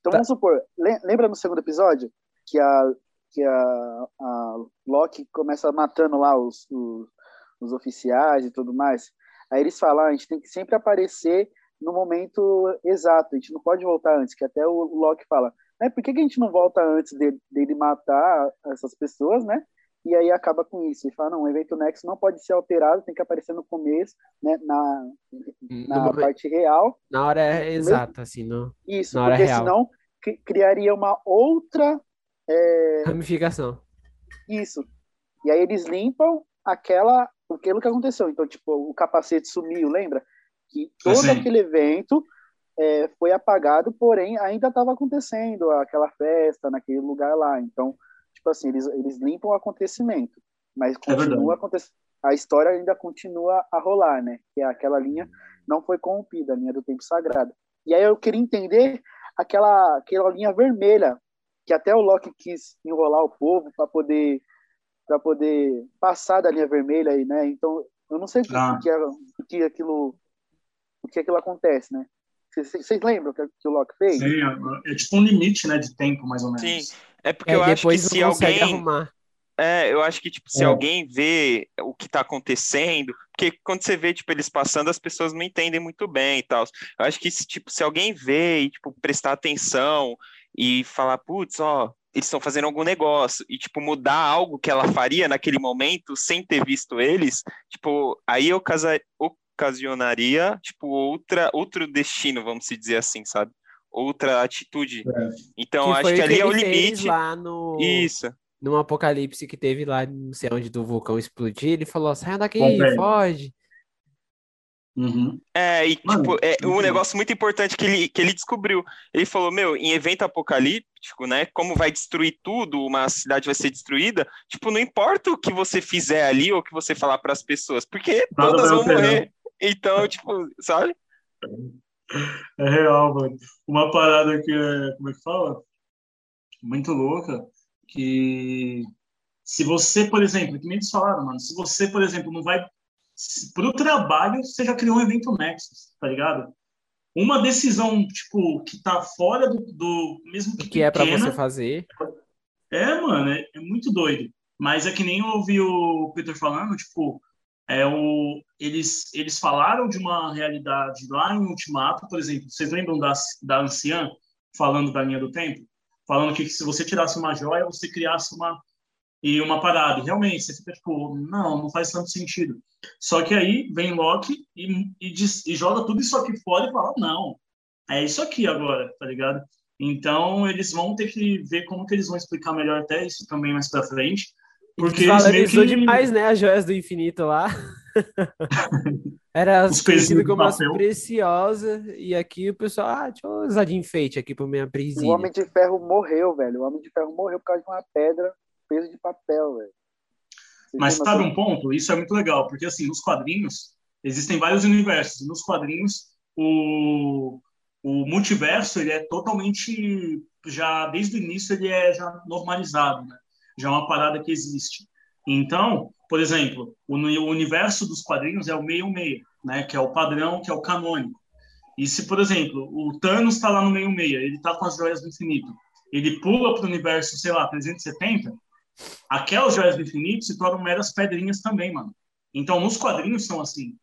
Speaker 3: Então tá... vamos supor, lembra no segundo episódio que a que a, a Loki começa matando lá os, os, os, oficiais e tudo mais. Aí eles falam, ah, a gente tem que sempre aparecer no momento exato, a gente não pode voltar antes, que até o Loki fala, né, por que, que a gente não volta antes dele, dele matar essas pessoas, né? E aí acaba com isso. Ele fala, não, o evento Nexo não pode ser alterado, tem que aparecer no começo, né, na, na no parte real.
Speaker 1: Na hora exata, assim, no,
Speaker 3: Isso,
Speaker 1: na
Speaker 3: hora porque real. senão criaria uma outra é...
Speaker 1: Ramificação.
Speaker 3: Isso. E aí eles limpam aquela, aquilo que aconteceu. Então, tipo, o capacete sumiu, lembra? Que todo assim. aquele evento é, foi apagado, porém ainda estava acontecendo aquela festa naquele lugar lá. Então, tipo assim, eles, eles limpam o acontecimento, mas é continua é acontecendo. A história ainda continua a rolar, né? Que é aquela linha não foi corrompida, a linha do tempo sagrado. E aí eu queria entender aquela, aquela linha vermelha que até o Loki quis enrolar o povo para poder para poder passar da linha vermelha aí, né? Então, eu não sei ah. o, que, é, o que aquilo o que aquilo acontece, né? Vocês lembram que, que o Loki fez?
Speaker 2: Sim, é, é tipo um limite, né, de tempo, mais ou menos.
Speaker 4: Sim, é porque é, eu acho que se alguém arrumar. É, eu acho que, tipo, se é. alguém vê o que tá acontecendo, porque quando você vê, tipo, eles passando, as pessoas não entendem muito bem e tal. Eu acho que, tipo, se alguém vê e, tipo, prestar atenção e falar, putz, ó, eles estão fazendo algum negócio e, tipo, mudar algo que ela faria naquele momento sem ter visto eles, tipo, aí eu casa... ocasionaria, tipo, outra, outro destino, vamos dizer assim, sabe? Outra atitude. É. Então, que acho que ali que é o limite.
Speaker 1: Lá no...
Speaker 4: Isso
Speaker 1: num apocalipse que teve lá, não sei onde, do vulcão explodir, ele falou: sai daqui, foge.
Speaker 2: Uhum.
Speaker 4: É, e tipo, é um negócio muito importante que ele, que ele descobriu. Ele falou, meu, em evento apocalíptico, né? Como vai destruir tudo, uma cidade vai ser destruída, tipo, não importa o que você fizer ali ou o que você falar para as pessoas, porque Nada todas vão morrer. Então, tipo, sabe?
Speaker 2: É real, mano. Uma parada que é, como é que fala? Muito louca que se você, por exemplo, que nem eles falaram, mano, se você, por exemplo, não vai para o trabalho, você já criou um evento Nexus, tá ligado? Uma decisão, tipo, que tá fora do, do mesmo
Speaker 1: que, que é para você fazer.
Speaker 2: É, mano, é, é, muito doido. Mas é que nem eu ouvi o Peter falando, tipo, é o, eles, eles falaram de uma realidade lá em Ultimato, por exemplo, vocês lembram da, da anciã falando da linha do tempo? falando que se você tirasse uma joia, você criasse uma e uma parada. E realmente, você fica tipo, não, não faz tanto sentido. Só que aí vem Loki e, e, diz, e joga tudo isso aqui fora e fala, não, é isso aqui agora, tá ligado? Então, eles vão ter que ver como que eles vão explicar melhor até isso também mais pra frente. Porque eles
Speaker 1: valorizou que... demais, né, as joias do infinito lá. Era conhecido como as preciosas, e aqui o pessoal, ah, deixa eu usar de enfeite aqui pro minha prisinha.
Speaker 3: O Homem de Ferro morreu, velho. O Homem de Ferro morreu por causa de uma pedra peso de papel, velho.
Speaker 2: Mas sabe um ponto? Isso é muito legal, porque assim, nos quadrinhos existem vários universos. Nos quadrinhos, o, o multiverso ele é totalmente já desde o início ele é já normalizado, né? Já é uma parada que existe. Então, por exemplo, o, o universo dos quadrinhos é o meio-meio, né? Que é o padrão, que é o canônico. E se, por exemplo, o Thanos está lá no meio-meio, ele está com as joias do infinito, ele pula para o universo, sei lá, 370, aquelas joias do infinito se tornam meras pedrinhas também, mano. Então, nos quadrinhos são assim.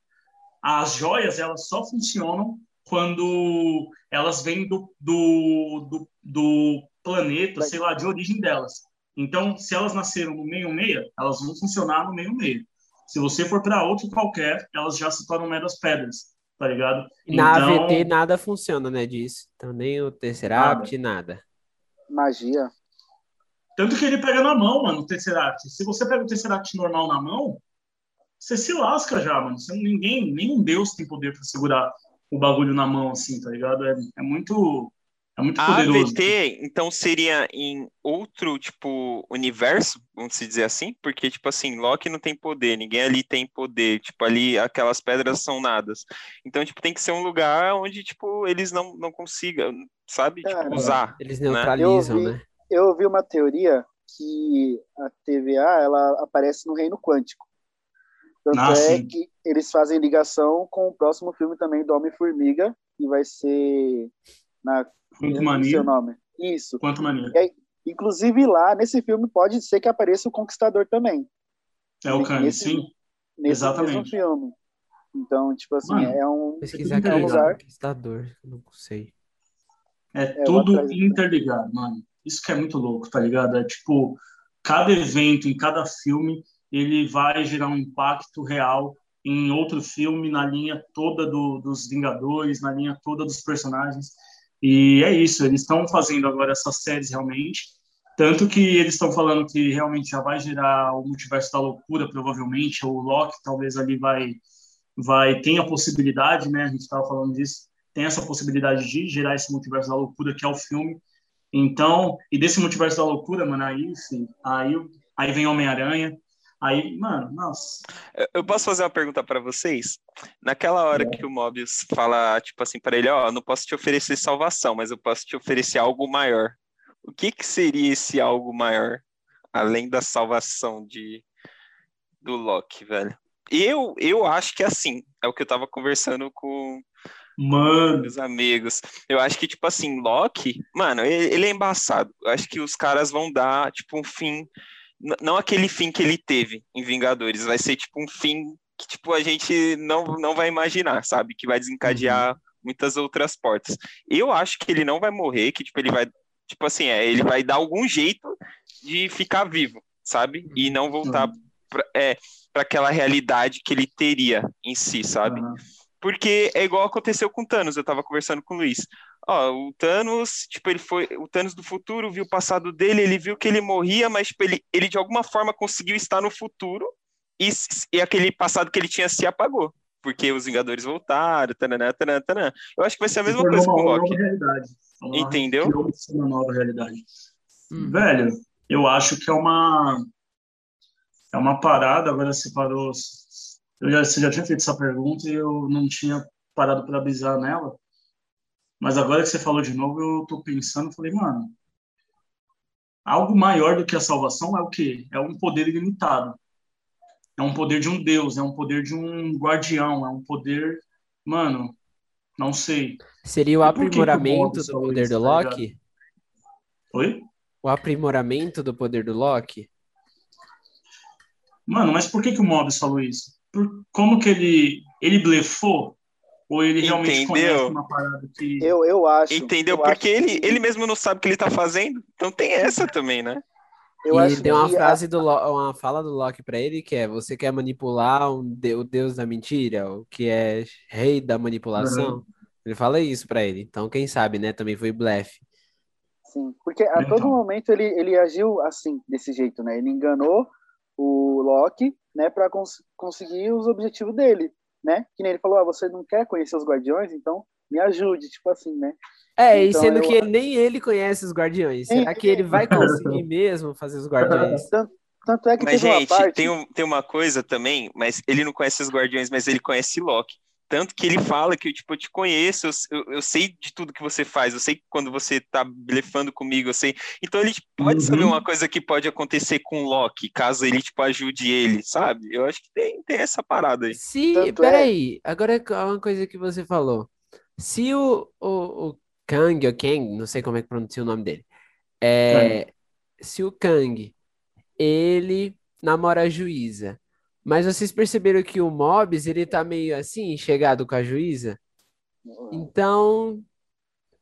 Speaker 2: As joias, elas só funcionam quando elas vêm do, do, do, do planeta, sei lá, de origem delas. Então, se elas nasceram no meio-meia, elas vão funcionar no meio-meia. Se você for para outro qualquer, elas já se tornam meras pedras, tá ligado?
Speaker 1: Na então... AVT nada funciona, né, disso. Então, nem o Tesseract, nada. nada.
Speaker 3: Magia.
Speaker 2: Tanto que ele pega na mão, mano, o Tesseract. Se você pega o Tesseract normal na mão, você se lasca já, mano. Você, ninguém, nenhum deus tem poder para segurar o bagulho na mão, assim, tá ligado? É, é muito é muito a poderoso.
Speaker 4: AVT, então, seria em outro, tipo, universo, vamos dizer assim? Porque, tipo assim, Loki não tem poder, ninguém ali tem poder. Tipo, ali aquelas pedras são nadas. Então, tipo, tem que ser um lugar onde, tipo, eles não, não consigam, sabe? Tipo, Cara, tipo, usar.
Speaker 1: Eles né? neutralizam,
Speaker 3: né? Eu ouvi uma teoria que a TVA, ela aparece no reino quântico. Tanto ah, é sim. que eles fazem ligação com o próximo filme também do Homem-Formiga, que vai ser na
Speaker 2: Quanto Mania. Seu
Speaker 3: nome. Isso.
Speaker 2: Quanto Mania.
Speaker 3: Aí, inclusive lá, nesse filme, pode ser que apareça o Conquistador também.
Speaker 2: É o Kanye, sim.
Speaker 3: Nesse Exatamente. mesmo filme. Então, tipo assim, Mano, é um.
Speaker 1: Pesquisar aqui, lugar... Conquistador, não sei.
Speaker 2: É, é tudo interligado, mano. Isso que é muito louco, tá ligado? É tipo, cada evento, em cada filme, ele vai gerar um impacto real em outro filme, na linha toda do, dos Vingadores, na linha toda dos personagens. E é isso, eles estão fazendo agora essas séries realmente. Tanto que eles estão falando que realmente já vai gerar o multiverso da loucura, provavelmente, ou o Loki talvez ali vai, vai tem a possibilidade, né? A gente estava falando disso, tem essa possibilidade de gerar esse multiverso da loucura, que é o filme. Então, e desse multiverso da loucura, mano, aí, sim, aí, aí vem Homem-Aranha, Aí, mano, nossa.
Speaker 4: Eu posso fazer uma pergunta para vocês? Naquela hora é. que o Mobius fala, tipo assim, para ele, ó, oh, não posso te oferecer salvação, mas eu posso te oferecer algo maior. O que, que seria esse algo maior, além da salvação de do Loki, velho? Eu, eu acho que é assim, é o que eu tava conversando com
Speaker 2: Mano,
Speaker 4: meus amigos. Eu acho que, tipo assim, Loki, mano, ele, é embaçado. Eu acho que os caras vão dar, tipo, um fim. Não aquele fim que ele teve em Vingadores, vai ser, tipo, um fim que, tipo, a gente não, não vai imaginar, sabe? Que vai desencadear muitas outras portas. Eu acho que ele não vai morrer, que, tipo, ele vai, tipo assim, é, ele vai dar algum jeito de ficar vivo, sabe? E não voltar pra, é, pra aquela realidade que ele teria em si, sabe?
Speaker 2: aham.
Speaker 4: Porque é igual aconteceu com o Thanos, eu tava conversando com o Luiz. Ó, o Thanos, tipo, ele foi. O Thanos do futuro viu o passado dele, ele viu que ele morria, mas tipo, ele, ele de alguma forma conseguiu estar no futuro e, e aquele passado que ele tinha se apagou. Porque os Vingadores voltaram, tananã, tananã, tananã. Eu acho que vai ser a mesma
Speaker 2: Se
Speaker 4: coisa
Speaker 2: tornou
Speaker 4: com o
Speaker 2: uma
Speaker 4: Loki.
Speaker 2: nova realidade. Uma-
Speaker 4: Entendeu?
Speaker 2: uma nova realidade.
Speaker 1: Hum.
Speaker 2: Velho, eu acho que é uma é uma parada, agora você parou. Eu já, você já tinha feito essa pergunta e eu não tinha parado para avisar nela. Mas agora que você falou de novo, eu tô pensando, falei, mano, algo maior do que a salvação é o quê? É um poder ilimitado. É um poder de um deus, é um poder de um guardião, é um poder, mano, não sei.
Speaker 1: Seria o aprimoramento do poder
Speaker 2: isso,
Speaker 1: do
Speaker 2: tá
Speaker 1: Loki?
Speaker 2: Oi?
Speaker 1: O aprimoramento do poder do Loki?
Speaker 2: Mano, mas por que que o Mobius falou isso? Por, como que ele ele blefou? Ou ele realmente
Speaker 4: Entendeu?
Speaker 2: conhece uma parada que
Speaker 3: Eu, eu acho.
Speaker 4: Entendeu?
Speaker 3: eu acho
Speaker 4: Porque ele,
Speaker 3: que-
Speaker 4: ele mesmo não sabe o que ele tá fazendo. Então tem essa também, né?
Speaker 3: Eu
Speaker 1: e
Speaker 3: acho
Speaker 1: deu uma
Speaker 3: a-
Speaker 1: frase do Lo- uma fala do Loki pra ele que é: você quer manipular um de- o deus da mentira, o que é rei da manipulação? Ele fala isso pra ele. Então, quem sabe, né? Também foi blefe.
Speaker 3: Sim, porque a
Speaker 2: Então.
Speaker 3: todo momento ele, ele agiu assim, desse jeito, né? Ele enganou o Loki, né, para cons conseguir os objetivos dele, né? Que nem ele falou, ah, você não quer conhecer os Guardiões, então me ajude, tipo assim, né?
Speaker 1: É, e
Speaker 3: Então,
Speaker 1: sendo
Speaker 3: eu
Speaker 1: que nem ele conhece os guardiões.
Speaker 3: Sim.
Speaker 1: Será que ele vai conseguir mesmo fazer os guardiões?
Speaker 3: Tanto, tanto é que
Speaker 4: Mas,
Speaker 3: teve uma
Speaker 4: gente,
Speaker 3: parte...
Speaker 4: tem, um- tem uma coisa também, mas ele não conhece os Guardiões, mas ele conhece Loki. Tanto que ele fala que, tipo, eu te conheço, eu, eu, eu sei de tudo que você faz, eu sei quando você tá blefando comigo, eu sei. Então ele tipo, pode
Speaker 2: Uhum.
Speaker 4: saber uma coisa que pode acontecer com o Loki, caso ele, tipo, ajude ele, sabe? Eu acho que tem, tem essa parada aí.
Speaker 1: Se,
Speaker 3: Tanto é-
Speaker 1: peraí, agora é uma coisa que você falou. Se o, o, o Kang, ou Kang, não sei como é que pronuncia o nome dele, é, se o Kang, ele namora a juíza, mas vocês perceberam que o Mobius, ele tá meio assim, chegado com a juíza? Então,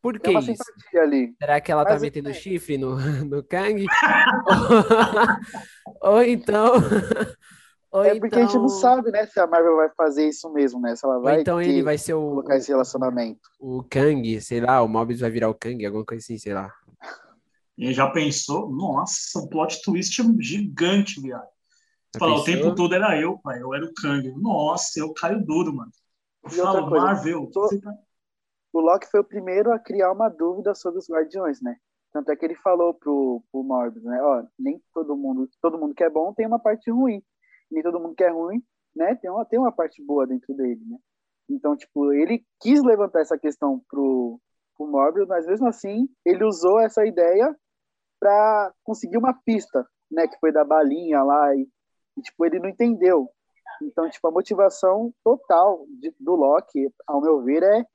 Speaker 1: por que isso?
Speaker 3: ali.
Speaker 1: Será que ela tá
Speaker 3: Mas é-
Speaker 1: metendo chifre no, no Kang? Ou então. Ou
Speaker 3: É porque a gente não
Speaker 1: então-
Speaker 3: sabe, né, se a Marvel vai fazer isso mesmo, né? Se ela
Speaker 1: Ou
Speaker 3: vai
Speaker 1: então ele
Speaker 3: ter-
Speaker 1: vai ser o,
Speaker 3: colocar esse relacionamento.
Speaker 1: o Kang, sei lá, o Mobius vai virar o Kang, alguma coisa assim, sei lá.
Speaker 2: ele já pensou, nossa, um plot twist gigante, viado. Falar, o tempo todo era eu, pai, eu era o Kang. Nossa, eu caio duro, mano. Eu
Speaker 3: E outra
Speaker 2: falo,
Speaker 3: coisa,
Speaker 2: Marvel,
Speaker 3: tô-
Speaker 2: tá-
Speaker 3: o Loki foi o primeiro a criar uma dúvida sobre os Guardiões, né? Tanto é que ele falou pro, pro Morbius, né? Ó, nem todo mundo, todo mundo que é bom tem uma parte ruim. Nem todo mundo que é ruim, né? Tem uma, tem uma parte boa dentro dele, né? Então, tipo, ele quis levantar essa questão pro, pro Morbius, mas mesmo assim, ele usou essa ideia para conseguir uma pista, né? Que foi da balinha lá e, e, tipo, ele não entendeu. Então, tipo, a motivação total de- do Loki, ao meu ver, é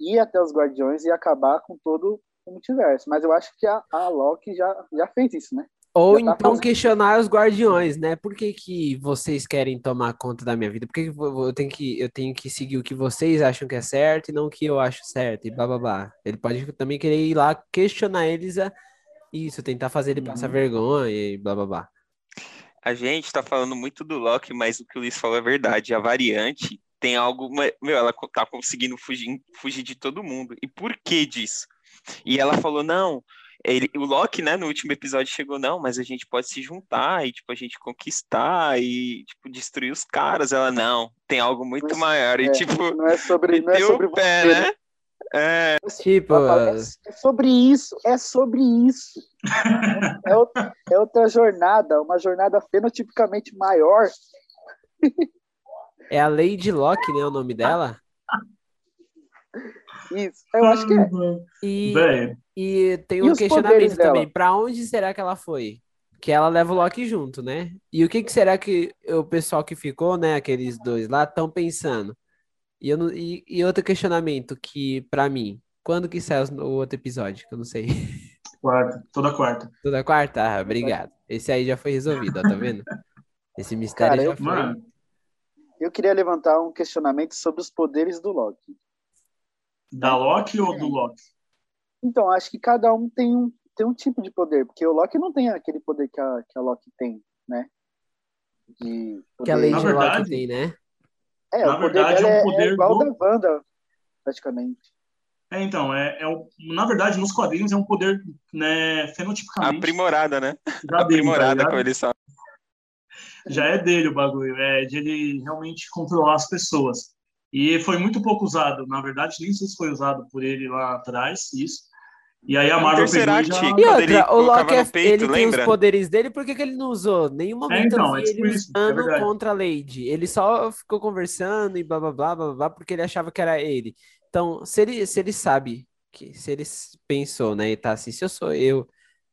Speaker 3: ir até os Guardiões e acabar com todo o multiverso. Mas eu acho que a, a Loki já, já fez isso, né?
Speaker 1: Ou
Speaker 3: Já tá
Speaker 1: então questionar os guardiões, né? Por que que vocês querem tomar conta da minha vida? Por que que eu tenho que, eu tenho que seguir o que vocês acham que é certo e não o que eu acho certo? E blá blá blá. Ele pode também querer ir lá questionar eles a isso, tentar fazer ele passar
Speaker 2: Uhum.
Speaker 1: vergonha e blá blá blá.
Speaker 4: A gente tá falando muito do Loki, mas o que o Luiz falou é verdade. A variante tem algo. Meu, ela tá conseguindo fugir, fugir de todo mundo. E por que disso? E ela falou: não. Ele, o Loki, né, no último episódio chegou, não, mas a gente pode se juntar e, tipo, a gente conquistar e, tipo, destruir os caras. Ela, não, tem algo muito
Speaker 3: Mas,
Speaker 4: maior. E,
Speaker 3: é,
Speaker 4: tipo,
Speaker 3: Não é sobre, não é sobre
Speaker 4: o pé,
Speaker 3: você,
Speaker 4: né? É,
Speaker 1: Tipo,
Speaker 3: É é sobre isso, é sobre isso. É, o- é outra jornada, uma jornada fenotipicamente maior.
Speaker 1: é a Lady Locke, né? O nome dela?
Speaker 3: Isso, eu acho que é.
Speaker 1: E, e tem
Speaker 3: E
Speaker 1: um
Speaker 3: os
Speaker 1: questionamento também. Pra onde será que ela foi? Que ela leva o Loki junto, né? E o que, que será que o pessoal que ficou, né, aqueles dois lá, estão pensando? E, eu não- e, e outro questionamento que, pra mim, quando que sai o outro episódio? Que eu não sei.
Speaker 2: quarta, toda quarta.
Speaker 1: Toda quarta? Ah, obrigado. Esse aí já foi resolvido, ó, tá vendo? Esse mistério
Speaker 3: Cara,
Speaker 1: já
Speaker 3: eu-
Speaker 1: foi.
Speaker 2: Mano,
Speaker 3: Eu queria levantar um questionamento sobre os poderes do Loki.
Speaker 2: da Loki ou do Loki?
Speaker 3: Então, acho que cada um tem um, tem um tipo de poder, porque o Loki não tem aquele poder que a, que a Loki tem, né? De
Speaker 1: Que a
Speaker 3: poder-
Speaker 1: Lady
Speaker 2: Na
Speaker 1: Loki tem, né?
Speaker 3: É,
Speaker 2: na
Speaker 3: o poder
Speaker 2: verdade,
Speaker 3: dela
Speaker 2: é um
Speaker 3: é,
Speaker 2: poder
Speaker 3: é igual
Speaker 2: do-
Speaker 3: da Wanda, praticamente.
Speaker 2: É, então, é, é o, na verdade, nos quadrinhos é um poder, né, fenotipicamente.
Speaker 4: Aprimorada, né?
Speaker 2: já tá
Speaker 4: Aprimorada,
Speaker 2: ligado?
Speaker 4: como eles falam.
Speaker 2: já é dele o bagulho, é de ele realmente controlar as pessoas. E foi muito pouco usado, na verdade, nem sei se foi usado por ele lá atrás, isso. E aí a Marvel pegou e
Speaker 4: Tesseract.
Speaker 2: já...
Speaker 1: E
Speaker 4: ele
Speaker 1: outra, o Loki, é-
Speaker 4: peito,
Speaker 1: ele tem
Speaker 4: lembra?
Speaker 1: os poderes dele, por que, que ele não usou? Nenhum momento
Speaker 2: então, é
Speaker 1: vi
Speaker 2: tipo
Speaker 1: ele
Speaker 2: isso, é
Speaker 1: usando
Speaker 2: verdade.
Speaker 1: contra a Lady. Ele só ficou conversando e blá blá blá blá blá, porque ele achava que era ele. Então, se ele, se ele sabe, que se ele pensou, né, e tá assim, se eu sou eu,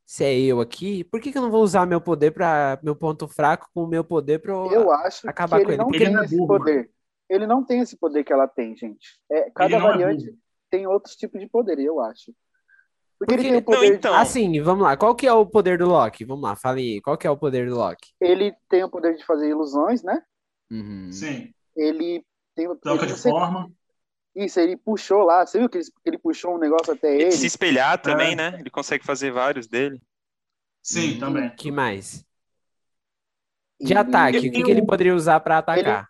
Speaker 1: se é eu aqui, por que, que eu não vou usar meu poder para meu ponto fraco com o meu poder pra eu-
Speaker 3: acho
Speaker 1: acabar
Speaker 3: que
Speaker 1: com
Speaker 3: ele
Speaker 1: ele,
Speaker 3: não
Speaker 2: porque
Speaker 3: tem
Speaker 2: ele não é
Speaker 3: esse
Speaker 2: burro,
Speaker 3: poder. Ele não tem esse poder que ela tem, gente. É, cada
Speaker 2: Ele é
Speaker 3: variante tem outros tipos de poder, eu acho. Porque, ele
Speaker 1: Porque-
Speaker 3: tem o poder,
Speaker 4: Não, então.
Speaker 1: Assim, vamos lá, qual que é o poder do Loki? Vamos lá, fale aí, qual que é o poder do Loki?
Speaker 3: ele tem o poder de fazer ilusões, né?
Speaker 1: Uhum.
Speaker 2: Sim,
Speaker 3: Ele tem o
Speaker 2: troca
Speaker 3: ele-
Speaker 2: de forma.
Speaker 3: Isso, ele puxou lá, você viu que ele, que ele puxou um negócio até ele?
Speaker 4: Se espelhar também,
Speaker 2: É.
Speaker 4: né? Ele consegue fazer vários dele.
Speaker 2: Sim,
Speaker 1: Hum,
Speaker 2: também.
Speaker 1: que mais? De
Speaker 3: E-
Speaker 1: ataque,
Speaker 2: ele
Speaker 1: o que, que ele poderia usar pra atacar?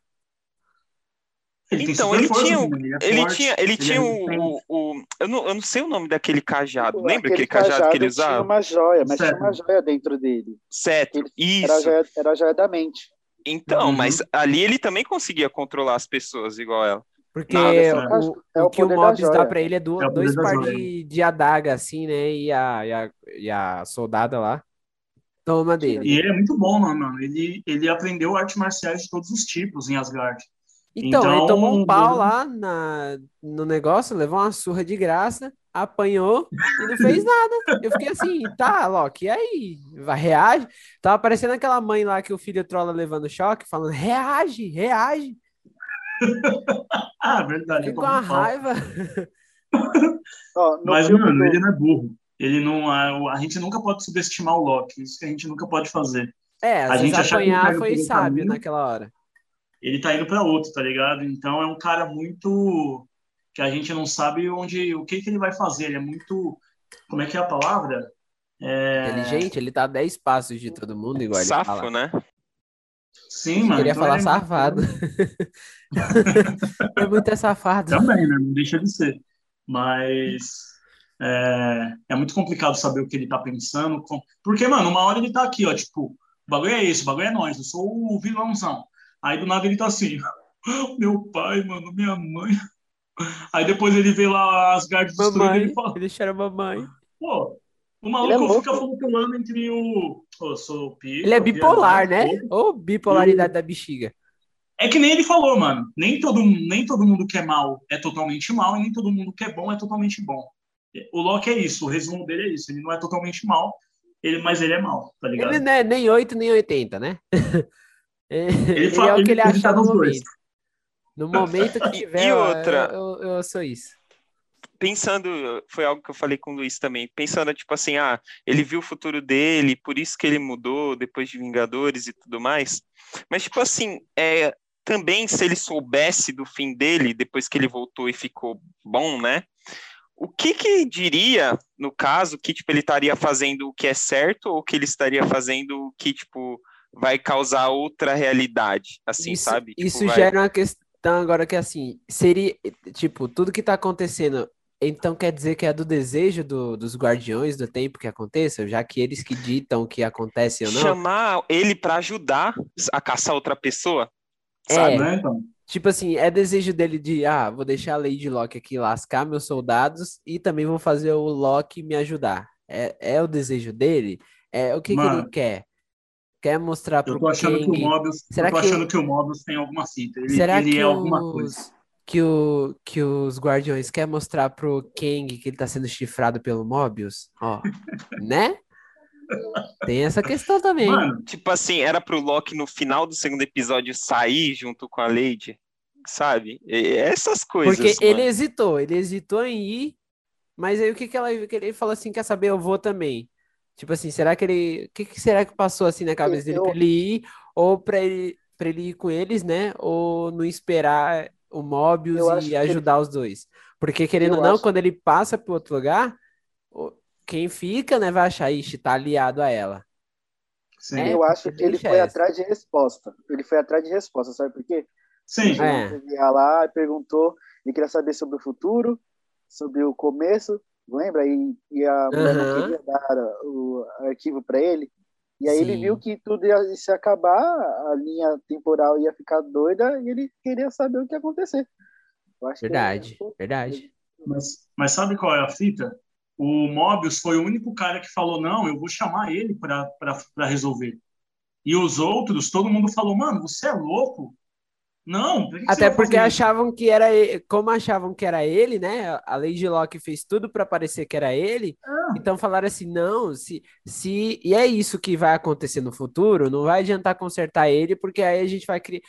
Speaker 2: Ele
Speaker 4: Então, ele tinha,
Speaker 2: também, é
Speaker 4: ele
Speaker 2: forte,
Speaker 4: tinha, ele
Speaker 2: é
Speaker 4: tinha o, o, o- eu, não, eu não sei o nome daquele cajado. Lembra
Speaker 3: Aquele
Speaker 4: aquele cajado, que ele
Speaker 3: tinha
Speaker 4: usava?
Speaker 3: uma joia, mas
Speaker 2: Certo.
Speaker 3: tinha uma joia dentro dele.
Speaker 4: Cetro.
Speaker 3: Ele- Era a
Speaker 4: Isso.
Speaker 3: joia, era a joia da mente.
Speaker 4: Então,
Speaker 2: Uhum.
Speaker 4: mas ali ele também conseguia controlar as pessoas igual ela.
Speaker 1: Porque
Speaker 2: Nada,
Speaker 3: é
Speaker 1: o,
Speaker 3: o- é
Speaker 1: o
Speaker 3: o
Speaker 1: que o Mobius dá pra ele é, do-
Speaker 2: É o
Speaker 1: dois par de, de adaga, assim, né? E a, e, a, e a soldada lá toma dele.
Speaker 2: E ele é muito bom, né, mano? Ele, ele aprendeu artes marciais de todos os tipos em Asgard.
Speaker 1: Então, ele
Speaker 2: Então,
Speaker 1: tomou um pau
Speaker 2: eu-
Speaker 1: lá na, no negócio, levou uma surra de graça, apanhou e não fez nada. Eu fiquei assim, tá, Loki, e aí? Vai, reage? Tava parecendo aquela mãe lá que o filho trola levando choque, falando, reage, reage.
Speaker 2: Ah, verdade.
Speaker 1: Fiquei
Speaker 2: ele
Speaker 1: com
Speaker 2: tomou
Speaker 1: a
Speaker 2: um pau.
Speaker 1: raiva.
Speaker 3: Ó,
Speaker 2: Mas, mano,
Speaker 3: do-
Speaker 2: ele não é burro. Ele não, a, a gente nunca pode subestimar o Loki. Isso que a gente nunca pode fazer.
Speaker 1: É,
Speaker 2: A gente achar que ele
Speaker 1: apanhar foi sábio
Speaker 2: caminho.
Speaker 1: naquela hora.
Speaker 2: Ele tá indo para outro, tá ligado? Então é um cara muito que a gente não sabe onde, o que que ele vai fazer. Ele é muito, como é que é a palavra? É...
Speaker 1: Inteligente, ele tá a 10 passos de todo mundo, igual ele
Speaker 4: Safo,
Speaker 1: fala.
Speaker 4: né?
Speaker 2: Sim, mano.
Speaker 1: Queria
Speaker 2: então
Speaker 1: falar
Speaker 2: é
Speaker 1: safado. é muito é safado.
Speaker 2: Também, né? Não deixa de ser. Mas é, é muito complicado saber o que ele tá pensando. com- Porque, mano, uma hora ele tá aqui, ó, tipo, o bagulho é esse, o bagulho é nós, eu sou o vilãozão. Aí do nada ele tá assim, meu pai, mano, minha mãe. Aí depois ele vê lá as gardas destruídas e ele fala,
Speaker 1: ele chora mamãe.
Speaker 2: pô, o
Speaker 3: é
Speaker 2: maluco
Speaker 3: louco.
Speaker 2: fica flutuando entre o. Eu sou pica,
Speaker 1: Ele é bipolar, né? Ou bipolaridade da bexiga.
Speaker 2: É que nem ele falou, mano. Nem todo, nem todo mundo que é mal é totalmente mal, e nem todo mundo que é bom é totalmente bom. O Loki é isso, o resumo dele é isso. Ele não é totalmente mal, ele, mas ele é mal, tá ligado?
Speaker 1: Ele não é nem 8 nem 80, né? É, Ele,
Speaker 2: fala-
Speaker 1: é o que ele
Speaker 2: ele- tá
Speaker 1: no
Speaker 2: dois.
Speaker 1: momento. No momento que tiver,
Speaker 4: e outra?
Speaker 1: Eu, eu, eu sou isso.
Speaker 4: Pensando, foi algo que eu falei com o Luiz também, pensando, tipo assim, ah, ele viu o futuro dele, por isso que ele mudou depois de Vingadores e tudo mais. Mas, tipo assim, é, também se ele soubesse do fim dele, depois que ele voltou e ficou bom, né? O que que diria, no caso, que, tipo, ele estaria fazendo o que é certo ou que ele estaria fazendo o que, tipo, vai causar outra realidade, assim,
Speaker 1: isso,
Speaker 4: sabe? Tipo,
Speaker 1: isso
Speaker 4: vai-
Speaker 1: gera uma questão agora que assim, seria, tipo, tudo que tá acontecendo, então quer dizer que é do desejo do- dos guardiões do tempo que aconteça, já que eles que ditam o que acontece ou não?
Speaker 4: chamar ele para ajudar a caçar outra pessoa,
Speaker 1: É.
Speaker 4: sabe?
Speaker 2: Né, então?
Speaker 1: Tipo assim, é desejo dele de, ah, vou deixar a Lady Locke aqui lascar meus soldados e também vou fazer o Loki me ajudar. É, é o desejo dele? É o que, que ele
Speaker 2: Mano,
Speaker 1: quer? Quer mostrar
Speaker 2: Eu
Speaker 1: pro
Speaker 2: tô achando que o? Mobius,
Speaker 1: Será
Speaker 2: eu tô
Speaker 1: que
Speaker 2: achando
Speaker 1: o-
Speaker 2: que o Mobius tem alguma fita. Ele,
Speaker 1: Será
Speaker 2: ele
Speaker 1: que
Speaker 2: é alguma
Speaker 1: os-
Speaker 2: coisa.
Speaker 1: que, o, que os Guardiões quer mostrar pro Kang que ele tá sendo chifrado pelo Mobius, ó, né? Tem essa questão também.
Speaker 2: Mano,
Speaker 4: Tipo assim, era pro Loki no final do segundo episódio sair junto com a Lady, sabe? E- essas coisas.
Speaker 1: Porque ele
Speaker 4: mano.
Speaker 1: hesitou, ele hesitou em ir, mas aí o que que ela que ele falou assim, quer saber, eu vou também. Tipo assim, será que ele, o que que será que passou assim na cabeça dele
Speaker 3: Eu-
Speaker 1: pra ele ir ou pra ele para ele ir com eles, né? Ou não esperar o Mobius e ajudar os dois. Porque querendo ou não,
Speaker 3: acho-
Speaker 1: quando ele passa pro outro lugar, quem fica, né, vai achar, ixi, tá aliado a ela.
Speaker 2: sim.
Speaker 1: É,
Speaker 3: eu acho que ele foi
Speaker 1: essa.
Speaker 3: atrás de resposta. Ele foi atrás de resposta, sabe por quê?
Speaker 2: Sim.
Speaker 1: É.
Speaker 3: Ele ia lá e perguntou, ele queria saber sobre o futuro, sobre o começo, lembra? E, e a mulher não
Speaker 1: Aham.
Speaker 3: queria dar o arquivo para ele. E aí ele
Speaker 1: Sim.
Speaker 3: viu que tudo ia se acabar, a linha temporal ia ficar doida e ele queria saber o que ia acontecer. Eu acho que
Speaker 1: Verdade,
Speaker 3: é-
Speaker 1: verdade.
Speaker 2: Mas, mas sabe qual é a fita? O Mobius foi o único cara que falou: não, eu vou chamar ele para resolver. E os outros, todo mundo falou: mano, você é louco? Não, por que que
Speaker 1: Até
Speaker 2: vai
Speaker 1: porque
Speaker 2: fazer isso?"
Speaker 1: achavam que era ele, como achavam que era ele, né? A Lady Locke fez tudo para parecer que era ele.
Speaker 2: Ah.
Speaker 1: Então falaram assim: não, se, se. E é isso que vai acontecer no futuro, não vai adiantar consertar ele, porque aí a gente vai criar.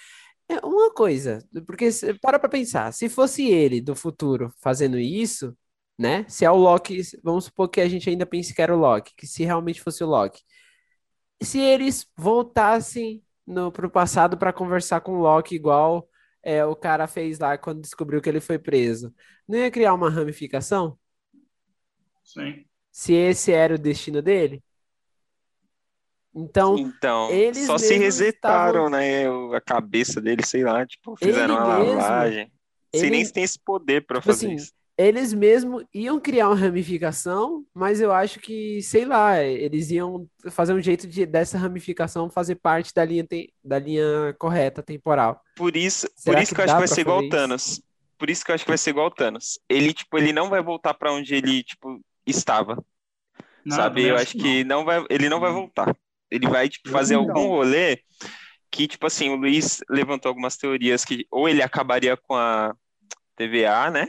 Speaker 1: É uma coisa, porque se- para pra pensar, se fosse ele do futuro fazendo isso, né? Se é o Loki, vamos supor que a gente ainda pense que era o Loki, que se realmente fosse o Loki. Se eles voltassem no, pro passado para conversar com o Loki, igual é, o cara fez lá quando descobriu que ele foi preso, não ia criar uma ramificação?
Speaker 2: Sim.
Speaker 1: Se esse era o destino dele? Então,
Speaker 4: Então,
Speaker 1: eles
Speaker 4: só se resetaram, né? o- A cabeça dele, sei lá, tipo, fizeram
Speaker 1: Ele
Speaker 4: uma
Speaker 1: mesmo-
Speaker 4: lavagem. Nem
Speaker 1: ele-
Speaker 4: se tem esse poder pra
Speaker 1: Tipo
Speaker 4: fazer
Speaker 1: assim,
Speaker 4: isso.
Speaker 1: Eles mesmos iam criar uma ramificação, mas eu acho que, sei lá, eles iam fazer um jeito de dessa ramificação fazer parte da linha, te- da linha correta temporal.
Speaker 4: Por isso, por isso
Speaker 1: que
Speaker 4: que eu acho que vai ser igual o Thanos. Por isso que eu acho que vai ser igual o Thanos. Ele, tipo, ele não vai voltar pra onde ele, tipo, estava.
Speaker 2: Não,
Speaker 4: sabe? Eu acho que não vai, ele não vai
Speaker 2: Hum.
Speaker 4: voltar. Ele vai, tipo, fazer
Speaker 3: também
Speaker 4: algum
Speaker 3: não.
Speaker 4: rolê que, tipo assim, o Luiz levantou algumas teorias que ou ele acabaria com a TVA, né?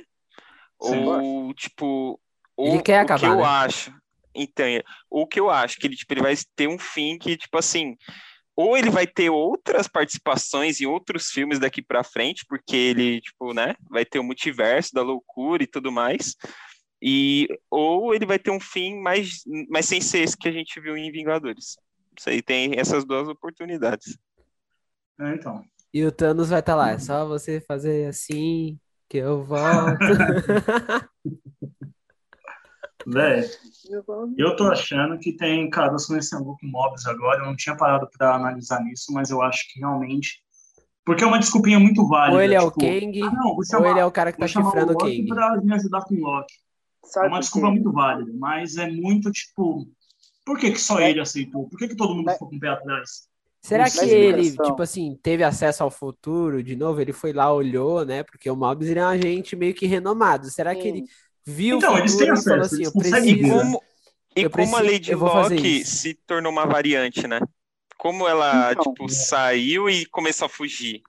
Speaker 4: Ou, tipo, ou
Speaker 1: Ele quer
Speaker 4: o
Speaker 1: acabar,
Speaker 4: que eu
Speaker 1: né?
Speaker 4: acho. Então, é- o que eu acho que ele, tipo, ele vai ter um fim que, tipo assim, ou ele vai ter outras participações em outros filmes daqui pra frente, porque ele, tipo, né, vai ter o multiverso da loucura e tudo mais. E ou ele vai ter um fim mais, mais sem ser esse que a gente viu em Vingadores. Isso aí tem essas duas oportunidades.
Speaker 2: É, então.
Speaker 1: E o Thanos vai estar lá, é só você fazer assim que eu volto.
Speaker 2: Velho, eu tô achando que tem caras conhecendo com mobs agora. Eu não tinha parado pra analisar nisso, mas eu acho que realmente. Porque é uma desculpinha muito válida.
Speaker 1: Ou ele é o
Speaker 2: tipo,
Speaker 1: Kang,
Speaker 2: Ah, não, vou
Speaker 1: ou
Speaker 2: chamar,
Speaker 1: ele é o cara que tá
Speaker 2: chamar
Speaker 1: chifrando o
Speaker 2: o
Speaker 1: Kang.
Speaker 2: pra me ajudar com o Loki. É
Speaker 3: Sabe
Speaker 2: uma
Speaker 3: por
Speaker 2: desculpa
Speaker 3: quê?
Speaker 2: muito válida, mas é muito tipo. Por que, que só
Speaker 3: É.
Speaker 2: ele aceitou? Por que, que todo mundo
Speaker 3: Né?
Speaker 2: ficou com o pé atrás?
Speaker 1: Será que
Speaker 2: sei.
Speaker 1: ele, tipo assim, teve acesso ao futuro de novo? Ele foi lá, olhou, né? Porque o Mobius é um agente meio que renomado. Será que ele
Speaker 3: Sim.
Speaker 1: viu
Speaker 2: Então,
Speaker 1: o
Speaker 2: eles
Speaker 1: futuro
Speaker 2: têm
Speaker 1: e falou
Speaker 2: acesso,
Speaker 1: assim,
Speaker 2: eles
Speaker 1: eu
Speaker 2: conseguem
Speaker 4: E
Speaker 1: preciso...
Speaker 4: como, e
Speaker 1: Eu
Speaker 4: como a
Speaker 1: preciso-
Speaker 4: Lady Locke se tornou uma variante, né? Como ela,
Speaker 3: Então.
Speaker 4: tipo, saiu e começou a fugir.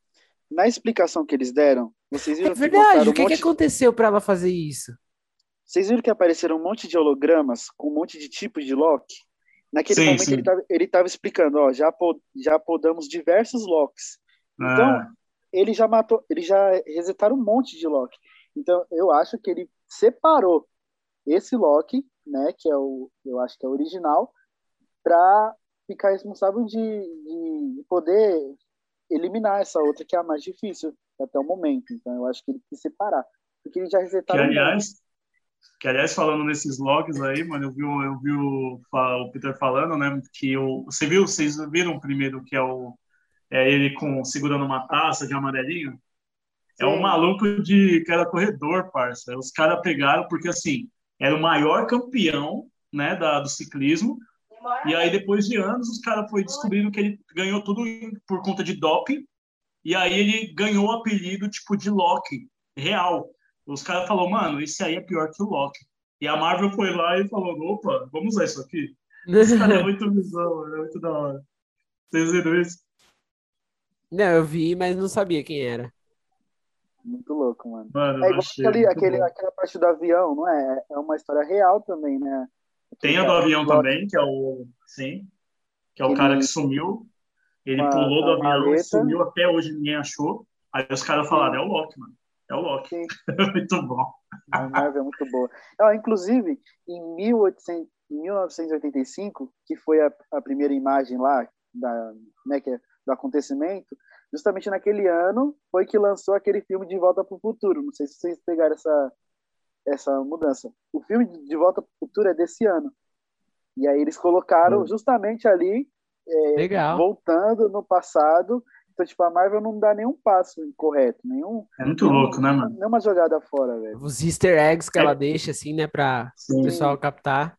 Speaker 3: Na explicação que eles deram, vocês viram
Speaker 1: É
Speaker 3: que
Speaker 1: verdade,
Speaker 3: botaram
Speaker 1: o que
Speaker 3: um
Speaker 1: que
Speaker 3: monte...
Speaker 1: aconteceu pra ela fazer isso?
Speaker 3: Vocês viram que apareceram um monte de hologramas com um monte de tipos de Loki? Naquele
Speaker 2: Sim,
Speaker 3: momento
Speaker 2: sim.
Speaker 3: ele tava, ele tava explicando, ó, já, po- já podamos diversos Locks. Então,
Speaker 2: Ah,
Speaker 3: ele já matou, ele já resetaram um monte de Loki. Então, eu acho que ele separou esse Loki, né, que é o, eu acho que é o original, para ficar responsável de, de poder eliminar essa outra que é a mais difícil até o momento. Então, eu acho que ele quis separar, porque ele já
Speaker 2: que
Speaker 3: resetaram um monte.
Speaker 2: aliás, que aliás, falando nesses logs aí, mano, eu vi, o- eu vi o, o Peter falando, né? Que o, você viu, vocês viram primeiro que é o é ele com segurando uma taça de amarelinho? É um
Speaker 3: Sim.
Speaker 2: maluco de que era corredor, parça. Os caras pegaram porque assim era o maior campeão, né, da, do ciclismo. E aí depois de anos os caras foi descobrindo que ele ganhou tudo por conta de doping. E aí ele ganhou o apelido tipo de Loki real. Os caras falaram, mano, esse aí é pior que o Loki. E a Marvel foi lá e falou, opa, vamos usar isso aqui. Esse cara é muito visão, é muito da hora. Vocês viram isso?
Speaker 1: Não, eu vi, mas não sabia quem era.
Speaker 3: Muito louco, mano.
Speaker 2: Mano,
Speaker 3: É igual aquele, aquele,
Speaker 2: bom.
Speaker 3: aquela parte do avião, não é? É uma história real também, né?
Speaker 2: Tem a do avião também, que é o. Sim. Que é o
Speaker 3: Ele-
Speaker 2: cara que sumiu. Ele
Speaker 3: Uma-
Speaker 2: pulou do avião e
Speaker 3: maleta.
Speaker 2: sumiu até hoje, ninguém achou. Aí os caras falaram, é o Loki, mano. É o Loki. Muito bom.
Speaker 3: A Marvel é muito boa. Ó, inclusive, em 1800, em 1985, que foi a, a primeira imagem lá da, né, que é, do acontecimento, justamente naquele ano foi que lançou aquele filme De Volta para o Futuro. Não sei se vocês pegaram essa, essa mudança. O filme de Volta para o Futuro é desse ano. E aí eles colocaram
Speaker 2: Hum.
Speaker 3: justamente ali,
Speaker 1: Legal.
Speaker 3: voltando no passado. Então, tipo, a Marvel não dá nenhum passo incorreto, nenhum,
Speaker 2: É muito louco, né, mano?
Speaker 3: nenhuma jogada fora, velho.
Speaker 1: Os easter eggs que ela deixa, assim, né, pra o
Speaker 2: Sim.
Speaker 1: pessoal captar.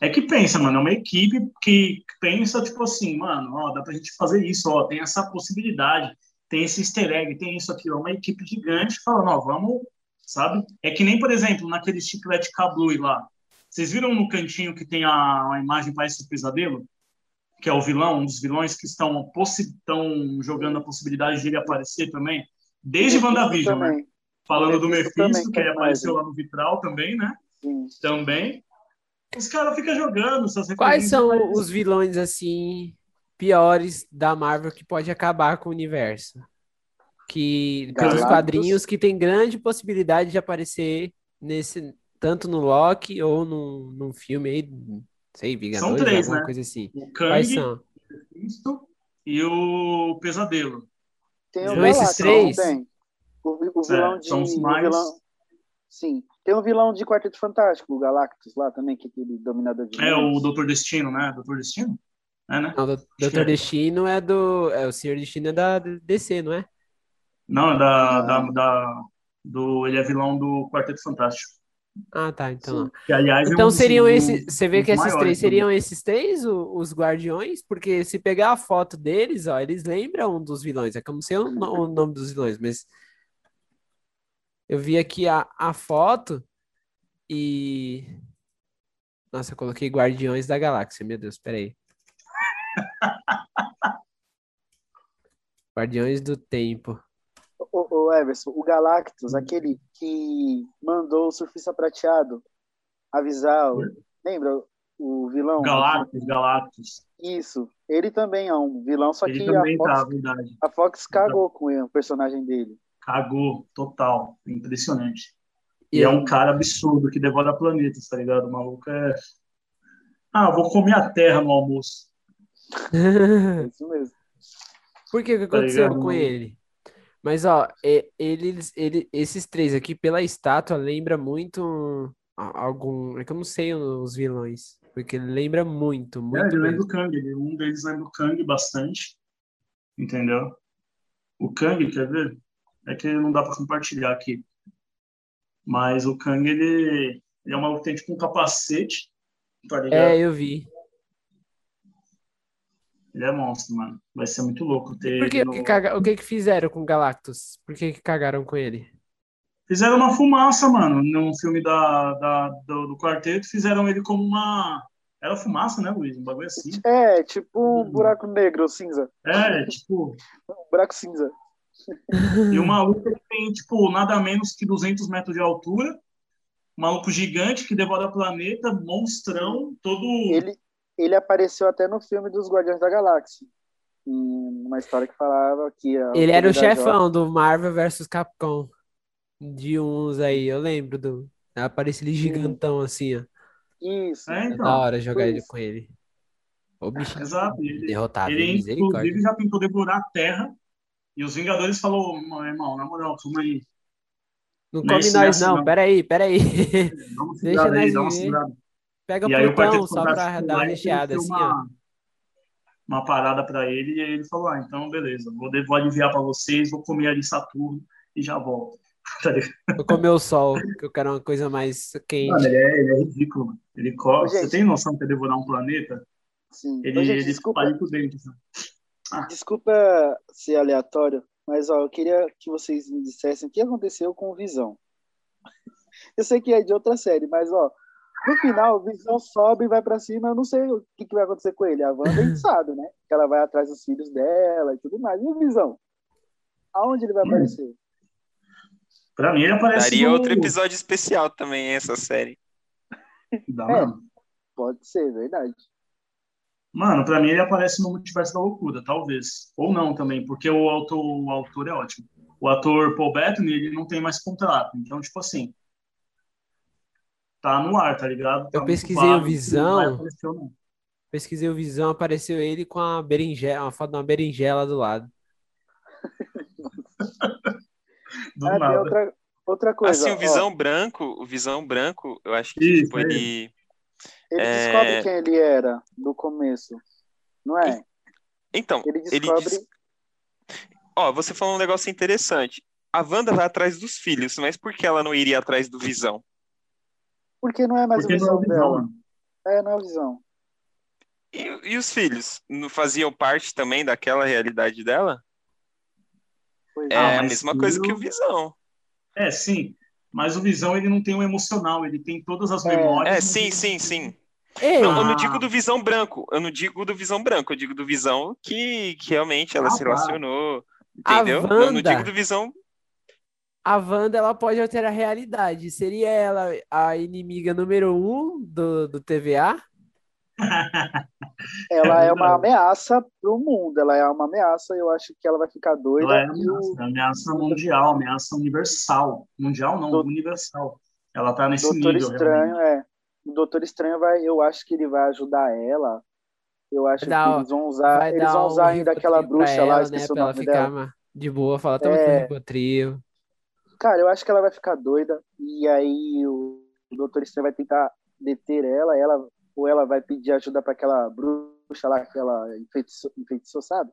Speaker 2: É que pensa, mano, é uma equipe que pensa, tipo assim, mano, ó, dá pra gente fazer isso, ó, tem essa possibilidade, tem esse easter egg, tem isso aqui, ó, uma equipe gigante falando, ó, vamos, sabe? É que nem, por exemplo, naquele chiclete Kablooey lá. Vocês viram no cantinho que tem a, a imagem parece o pesadelo? Que é o vilão, um dos vilões que estão, estão jogando a possibilidade de ele aparecer também? Desde WandaVision, né?
Speaker 3: também.
Speaker 2: Falando do
Speaker 3: Mephisto
Speaker 2: Mephisto,
Speaker 3: também,
Speaker 2: que ele
Speaker 3: é
Speaker 2: apareceu lá no vitral também, né?
Speaker 3: Sim.
Speaker 2: Também. Os caras ficam jogando essas
Speaker 1: Quais são
Speaker 2: mas-
Speaker 1: os vilões, assim, piores da Marvel que pode acabar com o universo? Que, pelos quadrinhos, que tem grande possibilidade de aparecer nesse, tanto no Loki ou num, num filme aí, sei, Vingadores,
Speaker 2: três,
Speaker 1: alguma
Speaker 2: né?
Speaker 1: coisa assim.
Speaker 2: O
Speaker 1: Quais
Speaker 2: Kang,
Speaker 1: são?
Speaker 2: o Mephisto e o Pesadelo.
Speaker 3: Tem o
Speaker 2: São
Speaker 1: esses três?
Speaker 3: Tem. O, o vilão
Speaker 2: É,
Speaker 3: de.
Speaker 2: são os mais-
Speaker 3: vilão- Sim. Tem um vilão de Quarteto Fantástico, o Galactus lá também, que é aquele dominador de.
Speaker 2: É o. Doutor Destino, né? Doutor Destino? É, né?
Speaker 1: Não, Dr.
Speaker 2: é.
Speaker 1: Destino é do. É, o Senhor Destino é da DC, não é?
Speaker 2: Não, é da,
Speaker 3: Ah.
Speaker 2: da, da- do, ele é vilão do Quarteto Fantástico.
Speaker 1: Ah, tá. Então,
Speaker 3: Sim.
Speaker 2: Que, aliás, é
Speaker 1: Então
Speaker 2: um dos-
Speaker 1: seriam
Speaker 2: um
Speaker 1: esses. Você vê que esses três
Speaker 2: também.
Speaker 1: seriam esses três, o- os guardiões? Porque se pegar a foto deles, ó, eles lembram um dos vilões. É não sei o, o nome dos vilões, mas. Eu vi aqui a, a foto e. Nossa, eu coloquei Guardiões da Galáxia. Meu Deus, peraí. Guardiões do Tempo.
Speaker 3: O, o Everson, o Galactus, aquele que mandou o surfista prateado avisar. o-
Speaker 2: Oi?
Speaker 3: Lembra o vilão?
Speaker 2: Galactus, Galactus.
Speaker 3: Isso. Ele também é um vilão, só
Speaker 2: Ele
Speaker 3: que
Speaker 2: também
Speaker 3: a Fox,
Speaker 2: tá,
Speaker 3: a Fox cagou com ele, o personagem dele.
Speaker 2: Cagou, total. Impressionante.
Speaker 1: E
Speaker 2: é um cara absurdo que devora planetas, tá ligado? O maluco é. Ah, vou comer a terra no almoço.
Speaker 3: É isso mesmo.
Speaker 1: Por que que
Speaker 2: Tá
Speaker 1: aconteceu
Speaker 2: ligado?
Speaker 1: com ele? Mas, ó, é- eles, ele, esses três aqui, pela estátua, lembra muito algum. É que eu não sei os vilões. Porque ele lembra muito,
Speaker 2: É,
Speaker 1: muito
Speaker 2: ele lembra o Kang. Um deles lembra o Kang bastante. Entendeu? O Kang, quer ver? É que não dá pra compartilhar aqui. Mas o Kang, ele, ele é um maluco tem tipo um capacete, tá ligado?
Speaker 1: É, eu vi.
Speaker 2: Ele é monstro, mano. Vai ser muito louco ter
Speaker 1: Por que,
Speaker 2: ele
Speaker 1: o que
Speaker 2: no-
Speaker 1: caga- o que que fizeram com o Galactus? Por que que cagaram com ele?
Speaker 2: Fizeram uma fumaça, mano, no filme da, da- do, do quarteto. Fizeram ele como uma. Era fumaça, né, Luiz? Um bagulho assim.
Speaker 3: É, tipo um
Speaker 2: Hum.
Speaker 3: buraco negro, cinza.
Speaker 2: É, tipo.
Speaker 3: Um buraco cinza.
Speaker 2: E o maluco tem, tipo, nada menos que 200 metros de altura. Maluco gigante que devora planeta, monstrão, todo.
Speaker 3: Ele, ele apareceu até no filme dos Guardiões da Galáxia. Uma história que falava que.
Speaker 1: Ele era o chefão do Marvel vs Capcom. De uns aí, eu lembro do. Aparece ele gigantão assim, ó.
Speaker 3: Isso.
Speaker 2: É,
Speaker 1: É
Speaker 2: então.
Speaker 1: da hora jogar ele
Speaker 3: isso.
Speaker 1: com ele. O bicho
Speaker 2: Exato. Ele,
Speaker 1: derrotável,
Speaker 2: ele inclusive, já tentou devorar a Terra. E os Vingadores falou, irmão, na moral, calma aí.
Speaker 1: Não
Speaker 2: Não é
Speaker 1: come
Speaker 2: é
Speaker 1: nós, não.
Speaker 2: não.
Speaker 1: Peraí, peraí.
Speaker 2: Dá uma
Speaker 1: Deixa
Speaker 2: aí, dá uma segurada.
Speaker 1: Pega
Speaker 2: E
Speaker 1: Plutão só pra
Speaker 2: Fantástico
Speaker 1: dar uma recheada assim,
Speaker 2: uma, uma parada pra ele e aí ele falou, ah, então beleza, vou, vou aliviar pra vocês, vou comer ali Saturno e já volto. Tá?
Speaker 1: Vou comer o sol, que eu quero uma coisa mais
Speaker 2: Mano,
Speaker 1: quente.
Speaker 2: ele é, ele é ridículo, mano. Ele corre. Você tem noção que é devorar um planeta?
Speaker 3: Sim.
Speaker 2: Ele,
Speaker 3: Ô, gente,
Speaker 2: ele
Speaker 3: desculpa,
Speaker 2: por dentro. assim.
Speaker 3: desculpa ser aleatório, mas ó, eu queria que vocês me dissessem o que aconteceu com o Visão. Eu sei que é de outra série, mas ó, no final o Visão sobe e vai pra cima, eu não sei o que, que vai acontecer com ele. A Wanda a gente sabe, né? Que ela vai atrás dos filhos dela e tudo mais. E o Visão? Aonde ele vai
Speaker 2: Hum.
Speaker 3: aparecer?
Speaker 2: Pra mim, ele aparece
Speaker 4: Daria
Speaker 2: no...
Speaker 4: outro episódio especial também, essa série.
Speaker 2: Dá,
Speaker 3: É.
Speaker 2: mano.
Speaker 3: Pode ser, verdade.
Speaker 2: Mano, pra mim ele aparece no Multiverso da Loucura, talvez. Ou não também, porque o autor, o autor é ótimo. O ator Paul Bettany, ele não tem mais contrato. Então, tipo assim, tá no ar, tá ligado? Tá
Speaker 1: Eu pesquisei o Visão.
Speaker 2: não.
Speaker 1: Pesquisei o Visão, apareceu ele com a berinjela, uma foto de uma berinjela do lado.
Speaker 2: Do
Speaker 3: Ah, tem
Speaker 2: nada.
Speaker 3: outra, outra coisa.
Speaker 4: Assim, o
Speaker 3: ó,
Speaker 4: Visão Branco, o Visão Branco, eu acho que
Speaker 2: Isso,
Speaker 4: tipo, ele.
Speaker 3: ele
Speaker 4: é-
Speaker 3: descobre quem ele era no começo. Não é?
Speaker 4: Então,
Speaker 3: Ele
Speaker 4: ele
Speaker 3: descobre.
Speaker 4: diz- Ó, você falou um negócio interessante. A Wanda vai atrás dos filhos, mas por que ela não iria atrás do Visão?
Speaker 3: Porque não é mais
Speaker 2: Porque
Speaker 3: a
Speaker 2: não é
Speaker 3: visão
Speaker 2: o Visão,
Speaker 3: dela.
Speaker 2: mano.
Speaker 3: É, não é a visão.
Speaker 4: E, e os filhos? Não faziam parte também daquela realidade dela?
Speaker 3: Pois
Speaker 4: É
Speaker 2: Ah,
Speaker 4: a mesma coisa que o
Speaker 2: filho-
Speaker 4: Visão.
Speaker 2: É, sim. Mas o Visão, ele não tem um emocional. Ele tem todas as
Speaker 3: É.
Speaker 2: memórias.
Speaker 4: É, sim,
Speaker 2: ele-
Speaker 4: sim, sim.
Speaker 1: Ei,
Speaker 4: Não, eu
Speaker 2: Ah.
Speaker 4: não digo do Visão Branco. Eu não digo do Visão Branco. Eu digo do Visão que, que realmente ela
Speaker 2: Ah,
Speaker 4: se relacionou. Entendeu? Não, não digo do Visão.
Speaker 1: A Wanda ela pode alterar a realidade. Seria ela a inimiga número um do, do TVA?
Speaker 3: Ela
Speaker 2: É
Speaker 3: uma ameaça pro mundo. Ela é uma ameaça. Eu acho que ela vai ficar doida.
Speaker 2: Ela é
Speaker 3: e o
Speaker 2: ameaça, é ameaça mundial, ameaça universal. Mundial não,
Speaker 3: Do-
Speaker 2: universal. Ela tá nesse
Speaker 3: Doutor
Speaker 2: nível,
Speaker 3: Estranho,
Speaker 2: realmente.
Speaker 3: é. O Doutor Estranho vai. Eu acho que ele vai ajudar ela. Eu acho
Speaker 1: dar-
Speaker 3: que eles vão usar.
Speaker 1: Vai
Speaker 3: Eles
Speaker 1: dar
Speaker 3: vão
Speaker 1: um
Speaker 3: usar ainda aquela bruxa
Speaker 1: ela,
Speaker 3: lá,
Speaker 1: né?
Speaker 3: esqueci o
Speaker 1: Pra ela
Speaker 3: nome
Speaker 1: ficar
Speaker 3: dela.
Speaker 1: de boa. Fala, toma
Speaker 3: É.
Speaker 1: Rivotril.
Speaker 3: Cara, eu acho que ela vai ficar doida. E aí o, o Doutor Estranho vai tentar deter ela, ela ou ela vai pedir ajuda para aquela bruxa lá que ela enfeitiçou, enfeitiçou sabe?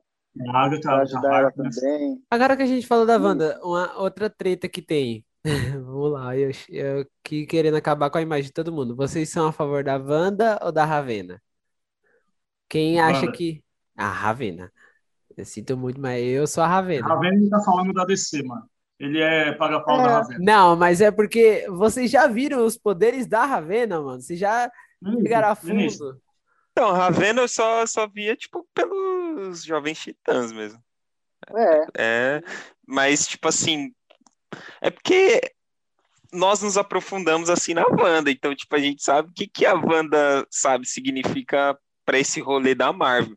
Speaker 2: A Agatha,
Speaker 3: Pra
Speaker 2: a
Speaker 3: ajudar ela também.
Speaker 1: Agora que a gente falou da
Speaker 3: Sim.
Speaker 1: Wanda, uma outra treta que tem. Vamos lá, eu, eu que querendo acabar com a imagem de todo mundo. Vocês são a favor da Wanda ou da Ravena? Quem acha
Speaker 2: Wanda.
Speaker 1: que. A Ravena. Eu sinto muito, mas eu sou a Ravena.
Speaker 2: Ravena tá falando da DC, mano. Ele é paga-pau
Speaker 3: É.
Speaker 2: da Ravena.
Speaker 1: Não, mas é porque vocês já viram os poderes da Ravena, mano. Vocês já pegaram a
Speaker 2: Vinícius,
Speaker 1: fundo.
Speaker 4: Então, Ravena eu só, só via, tipo, pelos Jovens Titãs mesmo.
Speaker 3: É,
Speaker 4: É, mas, tipo assim, é porque nós nos aprofundamos assim na Wanda, então, tipo, a gente sabe o que, que a Wanda, sabe, significa para esse rolê da Marvel.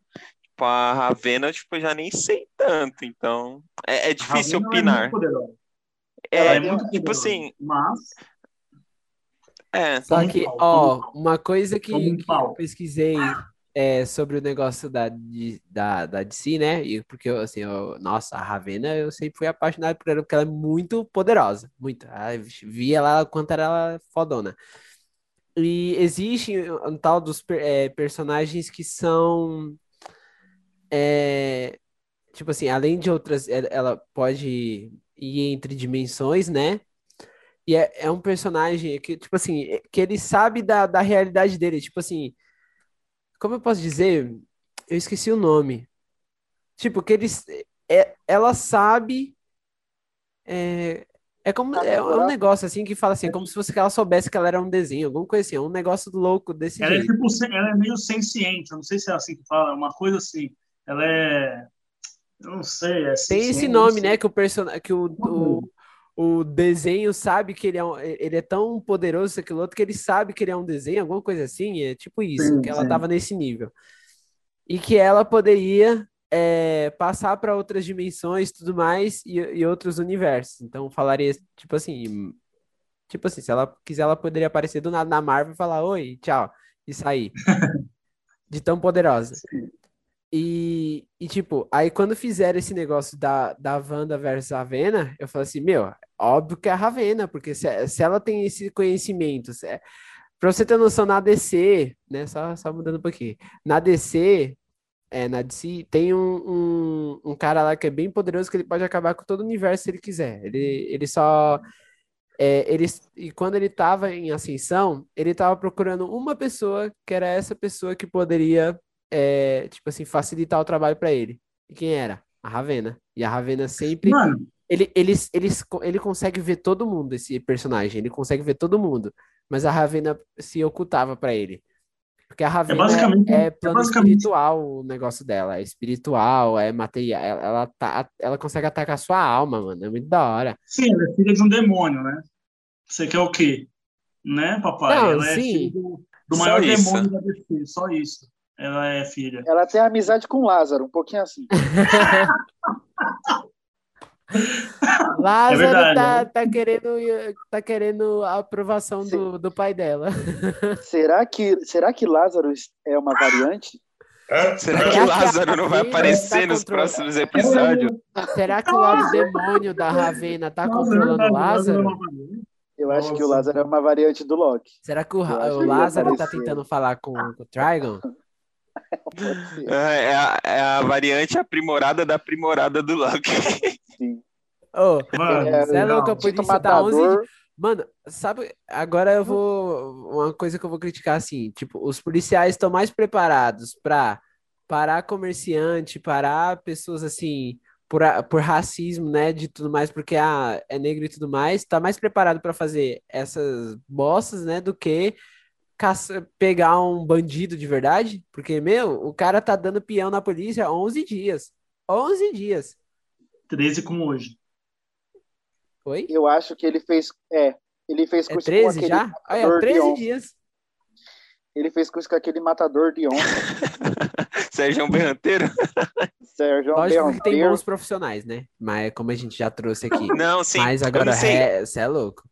Speaker 4: Tipo, a Ravena, tipo, eu já nem sei tanto, então é, é difícil
Speaker 2: Ravena
Speaker 4: opinar.
Speaker 2: É muito poderosa.
Speaker 4: É,
Speaker 2: é muito
Speaker 4: tipo
Speaker 2: poderosa.
Speaker 4: assim,
Speaker 2: Mas,
Speaker 4: é,
Speaker 1: Só que, ó,
Speaker 2: um
Speaker 1: uma coisa que, que eu pesquisei é, sobre o negócio da, de- da, da DC, né? E porque, assim, eu- nossa, a Ravena, eu sempre fui apaixonado por ela, porque ela é muito poderosa, muito. Ah, via ela quanto era ela fodona. E existe um tal dos é, personagens que são, é, tipo assim, além de outras, ela- ela pode ir entre dimensões, né? E é, é um personagem que, tipo assim, é- que ele sabe da, da realidade dele. Tipo assim, como eu posso dizer? Eu esqueci o nome. Tipo, que eles. É, ela sabe. É, é como. É, é um negócio assim que fala assim, é como se fosse ela soubesse que ela era um desenho, alguma coisa assim. É um negócio louco desse
Speaker 2: ela é,
Speaker 1: jeito.
Speaker 2: tipo, sen- ela é meio senciente. Eu não sei se é assim que fala. Uma coisa assim. Ela é... Eu não sei. É
Speaker 1: Tem esse nome, né? Que o personagem, que o, o, o desenho sabe que ele é, um- ele é tão poderoso, aquilo outro, que ele sabe que ele é um desenho, alguma coisa assim. É tipo isso,
Speaker 2: Sim,
Speaker 1: que ela
Speaker 2: sim.
Speaker 1: tava nesse nível. E que ela poderia é, passar para outras dimensões, tudo mais, e, e outros universos. Então falaria, tipo assim, tipo assim, se ela quiser, ela poderia aparecer do nada na Marvel e falar, oi, tchau, e sair. De tão poderosa. E, e, tipo, aí quando fizeram esse negócio da, da Wanda versus a Ravena, eu falei assim, meu, óbvio que é a Ravena, porque se, se ela tem esse conhecimento, se, é, pra você ter noção, na DC, né, só, só mudando um pouquinho, na DC, é, na DC, tem um, um, um cara lá que é bem poderoso, que ele pode acabar com todo o universo se ele quiser, ele, ele só... É, ele, e quando ele estava em ascensão, ele estava procurando uma pessoa que era essa pessoa que poderia é, tipo assim, facilitar o trabalho para ele. E quem era? A Ravena. E a Ravena sempre.
Speaker 2: Mano,
Speaker 1: Ele, ele, ele, ele consegue ver todo mundo, esse personagem. Ele consegue ver todo mundo. Mas a Ravena se ocultava para ele. Porque a Ravena
Speaker 2: basicamente-
Speaker 1: é,
Speaker 2: é
Speaker 1: plano
Speaker 2: basicamente-
Speaker 1: espiritual o negócio dela. É espiritual, é material. Ela, ela, tá, ela consegue atacar a sua alma, mano. É muito da hora.
Speaker 2: Sim, ela é filha de um demônio, né? Você quer o quê? Né, papai?
Speaker 1: Não,
Speaker 2: ela é
Speaker 1: sim.
Speaker 2: filha do, do maior
Speaker 4: isso.
Speaker 2: demônio da DC, só isso. Ela é filha.
Speaker 3: Ela tem amizade com o Lázaro, um pouquinho assim.
Speaker 1: Lázaro
Speaker 2: verdade,
Speaker 1: tá,
Speaker 2: né?
Speaker 1: tá, querendo, tá querendo a aprovação do, do pai dela.
Speaker 3: Será que, será que Lázaro é uma variante?
Speaker 4: Será
Speaker 1: Será
Speaker 4: que Lázaro não vai
Speaker 1: Ravena
Speaker 4: aparecer
Speaker 1: tá
Speaker 4: nos próximos episódios?
Speaker 1: Será que o lado demônio da Ravena tá controlando o Lázaro?
Speaker 3: Eu acho que o. Lázaro é uma variante do Loki.
Speaker 1: Será que o, o Lázaro tá tentando falar com, com o Trigon?
Speaker 4: É, é a, é a variante aprimorada da aprimorada do Loki.
Speaker 3: sim.
Speaker 1: Ô,
Speaker 2: Mano,
Speaker 3: É,
Speaker 1: Você é louco, eu
Speaker 2: não.
Speaker 1: podia citar 11
Speaker 3: Matador,
Speaker 1: Mano, sabe, agora eu vou. Uma coisa que eu vou criticar assim: tipo, os policiais estão mais preparados pra parar comerciante, parar pessoas assim, por, por racismo, né, de tudo mais, porque ah, é negro e tudo mais, tá mais preparado pra fazer essas bostas, né, do que caça- pegar um bandido de verdade, porque, meu, o cara tá dando peão na polícia há 11 dias. 11 dias.
Speaker 2: 13 como hoje.
Speaker 1: Oi?
Speaker 3: eu acho que ele fez. É, ele fez
Speaker 1: É
Speaker 3: curso com
Speaker 1: 13
Speaker 3: aquele
Speaker 1: já?
Speaker 3: Matador de
Speaker 1: 13
Speaker 3: onça.
Speaker 1: dias.
Speaker 3: Ele fez curso com aquele matador de onça,
Speaker 4: Sérgio Berranteiro?
Speaker 3: Sérgio
Speaker 1: Lógico que tem
Speaker 3: Berranteiro.
Speaker 1: bons profissionais, né? Mas como a gente já trouxe aqui.
Speaker 4: Não, sim.
Speaker 1: Mas agora você é louco.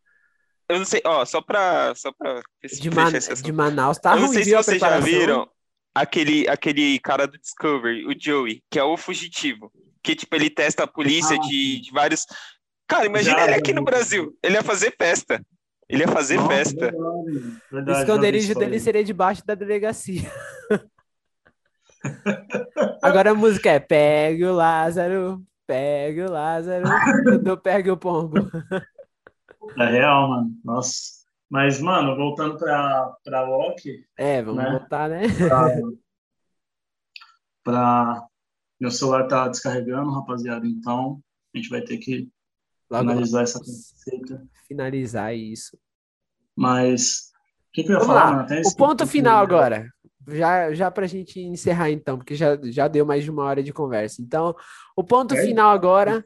Speaker 4: Eu não sei, ó, só pra, só pra
Speaker 1: De, Man- de Manaus tá
Speaker 4: eu não
Speaker 1: ruim,
Speaker 4: sei se
Speaker 1: viu, a
Speaker 4: vocês já viram aquele, aquele cara do Discovery, o Joey, que é o fugitivo. Que, tipo, ele testa a polícia
Speaker 2: Ah,
Speaker 4: de, de vários. Cara, imagina
Speaker 2: Já,
Speaker 4: ele aqui no
Speaker 2: vi.
Speaker 4: Brasil. Ele ia fazer festa. Ele ia fazer
Speaker 2: Nossa,
Speaker 4: festa.
Speaker 2: verdade,
Speaker 1: O
Speaker 2: verdade, vi
Speaker 1: esconderijo dele seria debaixo da delegacia. Agora a música é Pegue o Lázaro, pegue o Lázaro, do pegue o pombo.
Speaker 2: É real, mano. Nossa. Mas, mano, voltando pra, pra Loki,
Speaker 1: É, vamos
Speaker 2: Né?
Speaker 1: voltar, né?
Speaker 2: pra, pra- Meu celular tá descarregando, rapaziada, então a gente vai ter que
Speaker 1: Logo
Speaker 2: finalizar essa conversa.
Speaker 1: finalizar isso.
Speaker 2: Mas, o que, que eu ia
Speaker 1: Vamos
Speaker 2: falar, mano?
Speaker 1: O ponto final
Speaker 2: ia-
Speaker 1: agora. Já, já pra gente encerrar, então, porque já, já deu mais de uma hora de conversa. Então, o ponto
Speaker 2: É?
Speaker 1: final agora,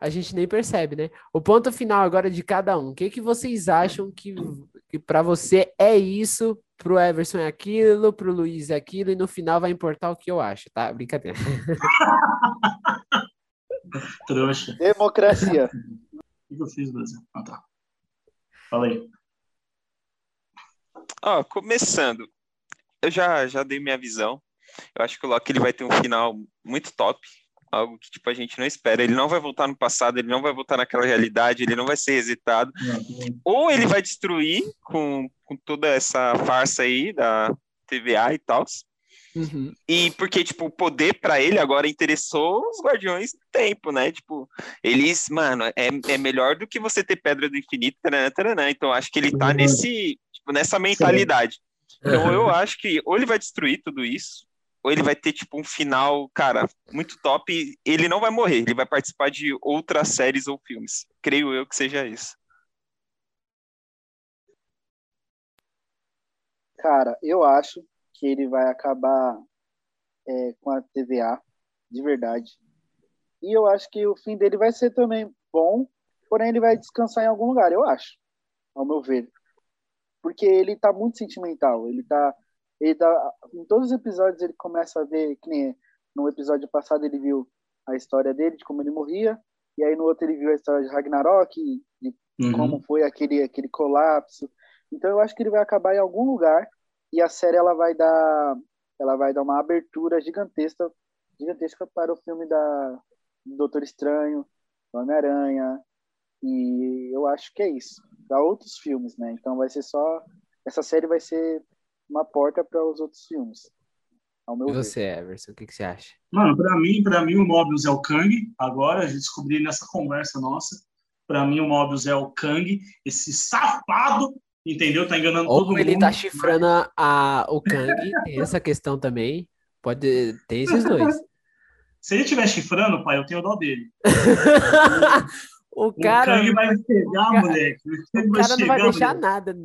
Speaker 1: a gente nem percebe, né? O ponto final agora de cada um. O que, que vocês acham que, que para você é isso, pro Everson é aquilo, pro Luiz é aquilo, e no final vai importar o que eu acho, tá? Brincadeira.
Speaker 2: Trouxa.
Speaker 3: Democracia.
Speaker 2: O que eu fiz, Brasil? Ah, tá. Falei.
Speaker 4: Ó, começando. Eu já, já dei minha visão. Eu acho que o Loki ele vai ter um final muito top. Algo que tipo, a gente não espera. Ele não vai voltar no passado, ele não vai voltar naquela realidade, ele não vai ser resetado. Ou ele vai destruir com, com toda essa farsa aí da TVA e tal.
Speaker 1: Uhum.
Speaker 4: E porque, tipo, o poder pra ele agora interessou os Guardiões do Tempo, né? Tipo, eles, mano, é, é melhor do que você ter Pedra do Infinito, taranã, taranã. Então, acho que ele tá
Speaker 2: Uhum.
Speaker 4: nesse, tipo, nessa mentalidade. Então, eu acho que ou ele vai destruir tudo isso, ou ele vai ter, tipo, um final, cara, muito top. Ele não vai morrer, ele vai participar de outras séries ou filmes. Creio eu que seja isso.
Speaker 3: Cara, eu acho que ele vai acabar é, com a TVA, de verdade. E eu acho que o fim dele vai ser também bom, porém ele vai descansar em algum lugar, eu acho, ao meu ver. Porque ele tá muito sentimental, ele tá, ele tá, em todos os episódios ele começa a ver, que nem no episódio passado ele viu a história dele, de como ele morria, e aí no outro ele viu a história de Ragnarok, de
Speaker 2: Uhum.
Speaker 3: como foi aquele, aquele colapso. Então eu acho que ele vai acabar em algum lugar e a série ela vai dar ela vai dar uma abertura gigantesca gigantesca para o filme da do Doutor Estranho, do Homem-Aranha e eu acho que é isso. Para outros filmes, né? Então vai ser só essa série vai ser uma porta para os outros filmes. Ao meu
Speaker 1: E
Speaker 3: ver.
Speaker 1: você, Everson, o que, que você acha?
Speaker 2: Mano, pra mim, para mim o Mobius é o Kang. Agora, eu descobri nessa conversa nossa. Pra mim o Mobius é o Kang, esse safado, entendeu? Tá enganando todo
Speaker 1: Ou ele
Speaker 2: mundo.
Speaker 1: tá chifrando a, a- o Kang, tem essa questão também. Pode ter esses dois.
Speaker 2: Se ele estiver chifrando, pai, eu tenho dó dele.
Speaker 1: o
Speaker 2: O
Speaker 1: cara,
Speaker 2: Kang vai pegar,
Speaker 1: cara-
Speaker 2: moleque. O
Speaker 1: o cara não vai
Speaker 2: chegar,
Speaker 1: deixar
Speaker 2: moleque.
Speaker 1: nada.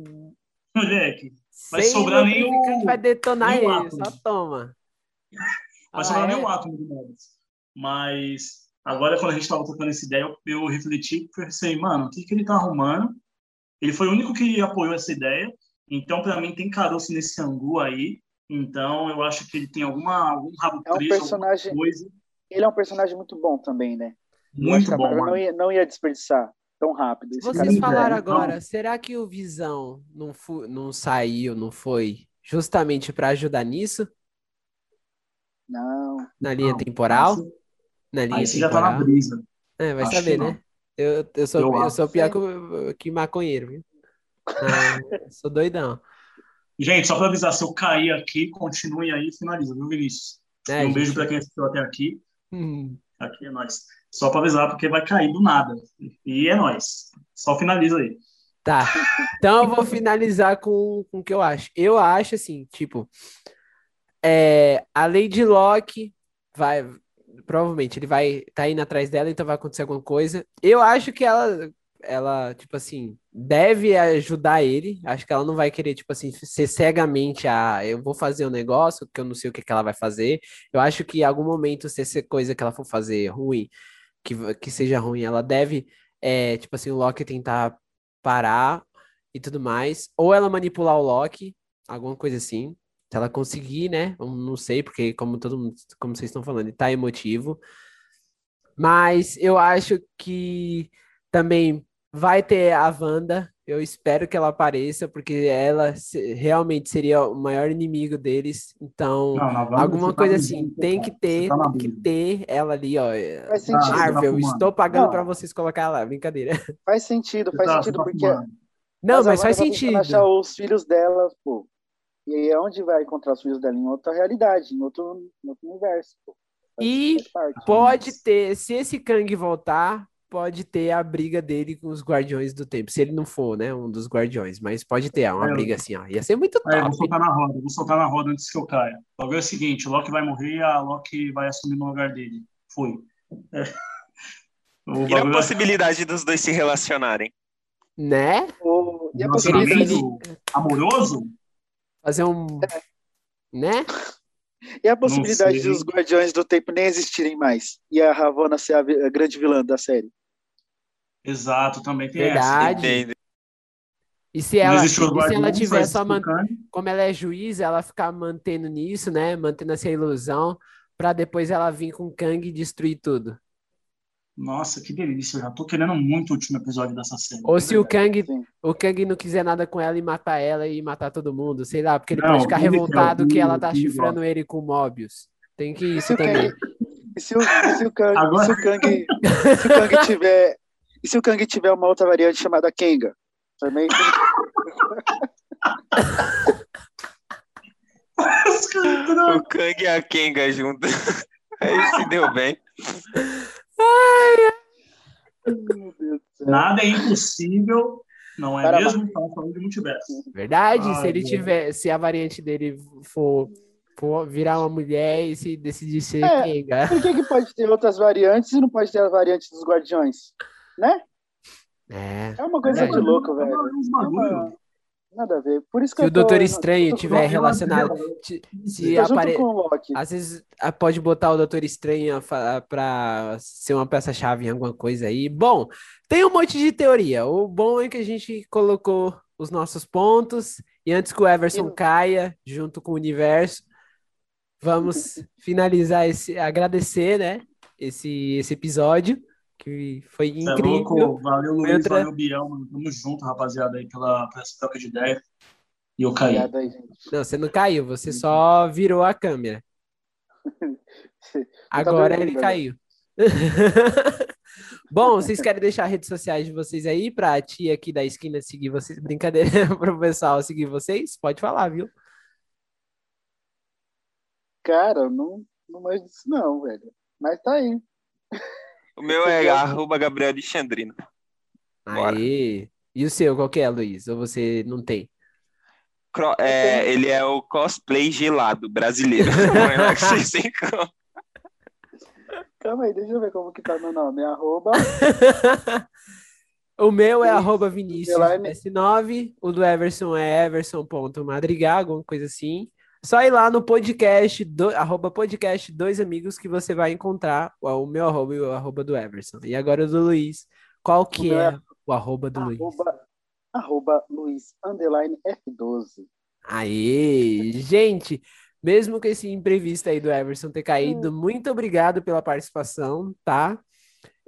Speaker 2: Moleque, Vai
Speaker 1: Sem
Speaker 2: sobrar nem o-
Speaker 1: vai detonar
Speaker 2: nem o
Speaker 1: ele,
Speaker 2: átomo.
Speaker 1: só toma.
Speaker 2: Vai
Speaker 1: Ah,
Speaker 2: sobrar
Speaker 1: é?
Speaker 2: nem um átomo do Mobius. Mas agora, quando a gente estava tocando essa ideia, eu, eu refleti e pensei, mano, o que, que ele tá arrumando? Ele foi o único que apoiou essa ideia. Então, para mim, tem caroço nesse angu aí. Então, eu acho que ele tem alguma, algum rabo
Speaker 3: É um
Speaker 2: preso,
Speaker 3: personagem-
Speaker 2: alguma coisa.
Speaker 3: Ele é um personagem muito bom também, né?
Speaker 2: Muito bom,
Speaker 3: não ia, não ia desperdiçar tão rápido. Esse
Speaker 1: Vocês falaram
Speaker 2: então-
Speaker 1: agora, será que o Visão não, fu- não saiu, não foi justamente para ajudar nisso?
Speaker 3: Não.
Speaker 1: Na linha
Speaker 2: Não,
Speaker 1: temporal?
Speaker 2: Aí,
Speaker 1: Na linha
Speaker 2: aí você já tá na brisa.
Speaker 1: É, vai
Speaker 2: Acho
Speaker 1: saber,
Speaker 2: não.
Speaker 1: né? Eu, eu sou,
Speaker 2: Eu
Speaker 1: eu, sou pior que, que maconheiro, viu? Ah, sou doidão.
Speaker 2: Gente, só para avisar, se eu cair aqui, continue aí e finaliza, viu, Vinícius?
Speaker 1: É,
Speaker 2: um
Speaker 1: gente.
Speaker 2: beijo para quem assistiu até aqui.
Speaker 1: Hum.
Speaker 2: Aqui é nóis. Só para avisar, porque vai cair do nada. E é nóis. Só finaliza aí.
Speaker 1: Tá. Então eu vou finalizar com, com o que eu acho. Eu acho assim, tipo, é, a Lady Locke vai, provavelmente ele vai tá indo atrás dela, então vai acontecer alguma coisa. Eu acho que ela, ela, tipo assim, deve ajudar ele. Acho que ela não vai querer, tipo assim, ser cegamente, ah, eu vou fazer um negócio que eu não sei o que que ela vai fazer. Eu acho que em algum momento, se essa coisa que ela for fazer ruim, que, que seja ruim, ela deve, é, tipo assim, o Loki tentar parar e tudo mais. Ou ela manipular o Loki, alguma coisa assim. Se ela conseguir, né? Eu não sei, porque como todo mundo, como vocês estão falando, tá emotivo. Mas eu acho que também vai ter a Wanda. Eu espero que ela apareça, porque ela se- realmente seria o maior inimigo deles. Então,
Speaker 2: Não,
Speaker 1: alguma
Speaker 2: tá
Speaker 1: coisa
Speaker 2: brisando,
Speaker 1: assim, tem que ter,
Speaker 2: tá
Speaker 1: tem que ter ela ali, ó.
Speaker 3: Faz sentido.
Speaker 2: tá
Speaker 1: Marvel, estou pagando pra vocês colocar lá, brincadeira.
Speaker 3: Faz sentido, faz
Speaker 2: tá-
Speaker 3: sentido,
Speaker 2: tá
Speaker 3: porque.
Speaker 1: Não,
Speaker 3: a
Speaker 1: mas faz
Speaker 3: tá
Speaker 1: sentido.
Speaker 3: achar os filhos dela, pô. E aí, onde vai encontrar os filhos dela? Em outra realidade, em outro, em outro universo, pô.
Speaker 1: E. Pode ter, se esse Kang voltar, pode ter a briga dele com os Guardiões do Tempo. Se ele não for, né, um dos Guardiões, mas pode ter uma
Speaker 2: É,
Speaker 1: briga assim, ó. Ia ser muito
Speaker 2: Aí, eu vou
Speaker 1: top.
Speaker 2: soltar na roda, eu vou soltar na roda antes que eu caia. O bagulho é o seguinte, o Loki vai morrer e a Loki vai assumir no lugar dele. Foi. É.
Speaker 4: E a
Speaker 2: é
Speaker 4: possibilidade dos dois se relacionarem?
Speaker 1: Né?
Speaker 3: O- E a possibilidade,
Speaker 2: amoroso?
Speaker 1: Fazer um. Né?
Speaker 3: e a possibilidade dos Guardiões do Tempo nem existirem mais? E a Ravonna ser a, vi- a grande vilã da série?
Speaker 2: Exato, também tem
Speaker 1: Verdade.
Speaker 2: essa.
Speaker 1: E se ela, e se ela tiver
Speaker 2: só
Speaker 1: man... Como ela é juiz, ela ficar mantendo nisso, né? Mantendo essa ilusão, pra depois ela vir com o Kang e destruir tudo.
Speaker 2: Nossa, que delícia. Eu já tô querendo muito o último episódio dessa série.
Speaker 1: Ou se o Kang,
Speaker 3: Sim.
Speaker 1: o Kang não quiser nada com ela e matar ela e matar todo mundo, sei lá, porque ele
Speaker 2: Não,
Speaker 1: pode ficar
Speaker 2: quer,
Speaker 1: revoltado que ela tá chifrando ele com o Mobius. Tem que isso também.
Speaker 3: E se o, se o Kang,
Speaker 2: Agora-
Speaker 3: se o Kang, se o Kang tiver, e se o Kang tiver uma outra variante chamada Kenga? Também
Speaker 4: O Kang e a Kenga junto. Aí se deu bem.
Speaker 3: Meu Deus do céu.
Speaker 2: Nada é impossível, não é
Speaker 3: Para
Speaker 2: mesmo? Estamos falando de multiverso.
Speaker 1: Verdade,
Speaker 2: Ai,
Speaker 1: se ele tiver, se a variante dele for, for virar uma mulher e se decidir ser
Speaker 3: É.
Speaker 1: Kenga.
Speaker 3: Por que, que pode ter outras variantes e não pode ter a variante dos Guardiões? Né?
Speaker 1: É.
Speaker 3: É uma coisa
Speaker 1: Verdade.
Speaker 3: de louco, velho. É uma- Nada a ver. Por isso que
Speaker 1: Se
Speaker 3: eu
Speaker 1: o Doutor
Speaker 3: tô,
Speaker 1: Estranho
Speaker 3: eu tô-
Speaker 1: tiver
Speaker 2: eu-
Speaker 1: relacionado,
Speaker 2: eu-
Speaker 3: eu
Speaker 1: se apare... às vezes ah, pode botar o Doutor Estranho pra ser uma peça-chave em alguma coisa aí. Bom, tem um monte de teoria. O bom é que a gente colocou os nossos pontos e antes que o Everson
Speaker 3: E-
Speaker 1: caia junto com o universo, vamos finalizar esse, agradecer, né, esse esse episódio que foi
Speaker 2: Você é
Speaker 1: incrível.
Speaker 2: louco. Valeu, Luiz.
Speaker 1: Outra-
Speaker 2: Valeu, Biel, mano. Tamo junto, rapaziada, aí, pela, pela essa troca de ideia. E eu caí.
Speaker 3: Obrigado aí, gente.
Speaker 1: Não, você não caiu, você só virou a câmera. Agora ele
Speaker 3: né?
Speaker 1: caiu. Bom, vocês querem deixar as redes sociais de vocês aí pra tia aqui da esquina seguir vocês? Brincadeira, pro pessoal seguir vocês? Pode falar, viu?
Speaker 3: Cara, eu não, não manjo disso não, velho. Mas tá aí.
Speaker 4: O meu é arroba Gabriel Alexandrino. Bora.
Speaker 1: Aí. E o seu, qual que é, Luiz? Ou você não tem?
Speaker 4: Cro- é, ele é o cosplay gelado brasileiro. Encontram.
Speaker 3: Calma aí, deixa eu ver como que tá meu nome. É Arroba.
Speaker 1: O meu é arroba Vinícius S9, o do Everson é everson.madrigal, alguma coisa assim. Só ir lá no podcast, do, arroba podcast dois amigos que você vai encontrar o meu arroba e o arroba do Everson. E agora o do Luiz. Qual que o é, é o arroba do arroba, Luiz?
Speaker 3: Arroba Luiz, underline F12.
Speaker 1: Aê! Gente, mesmo com esse imprevisto aí do Everson ter caído, hum. muito obrigado pela participação, tá?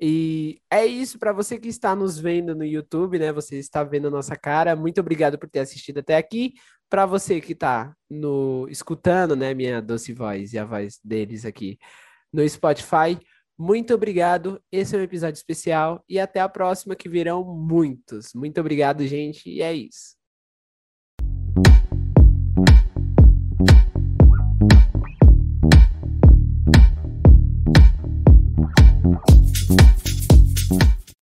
Speaker 1: E é isso para você que está nos vendo no YouTube, né? Você está vendo a nossa cara. Muito obrigado por ter assistido até aqui. Para você que está no escutando, né, minha doce voz e a voz deles aqui no Spotify, muito obrigado. Esse é um episódio especial e até a próxima que virão muitos. Muito obrigado, gente, e é isso.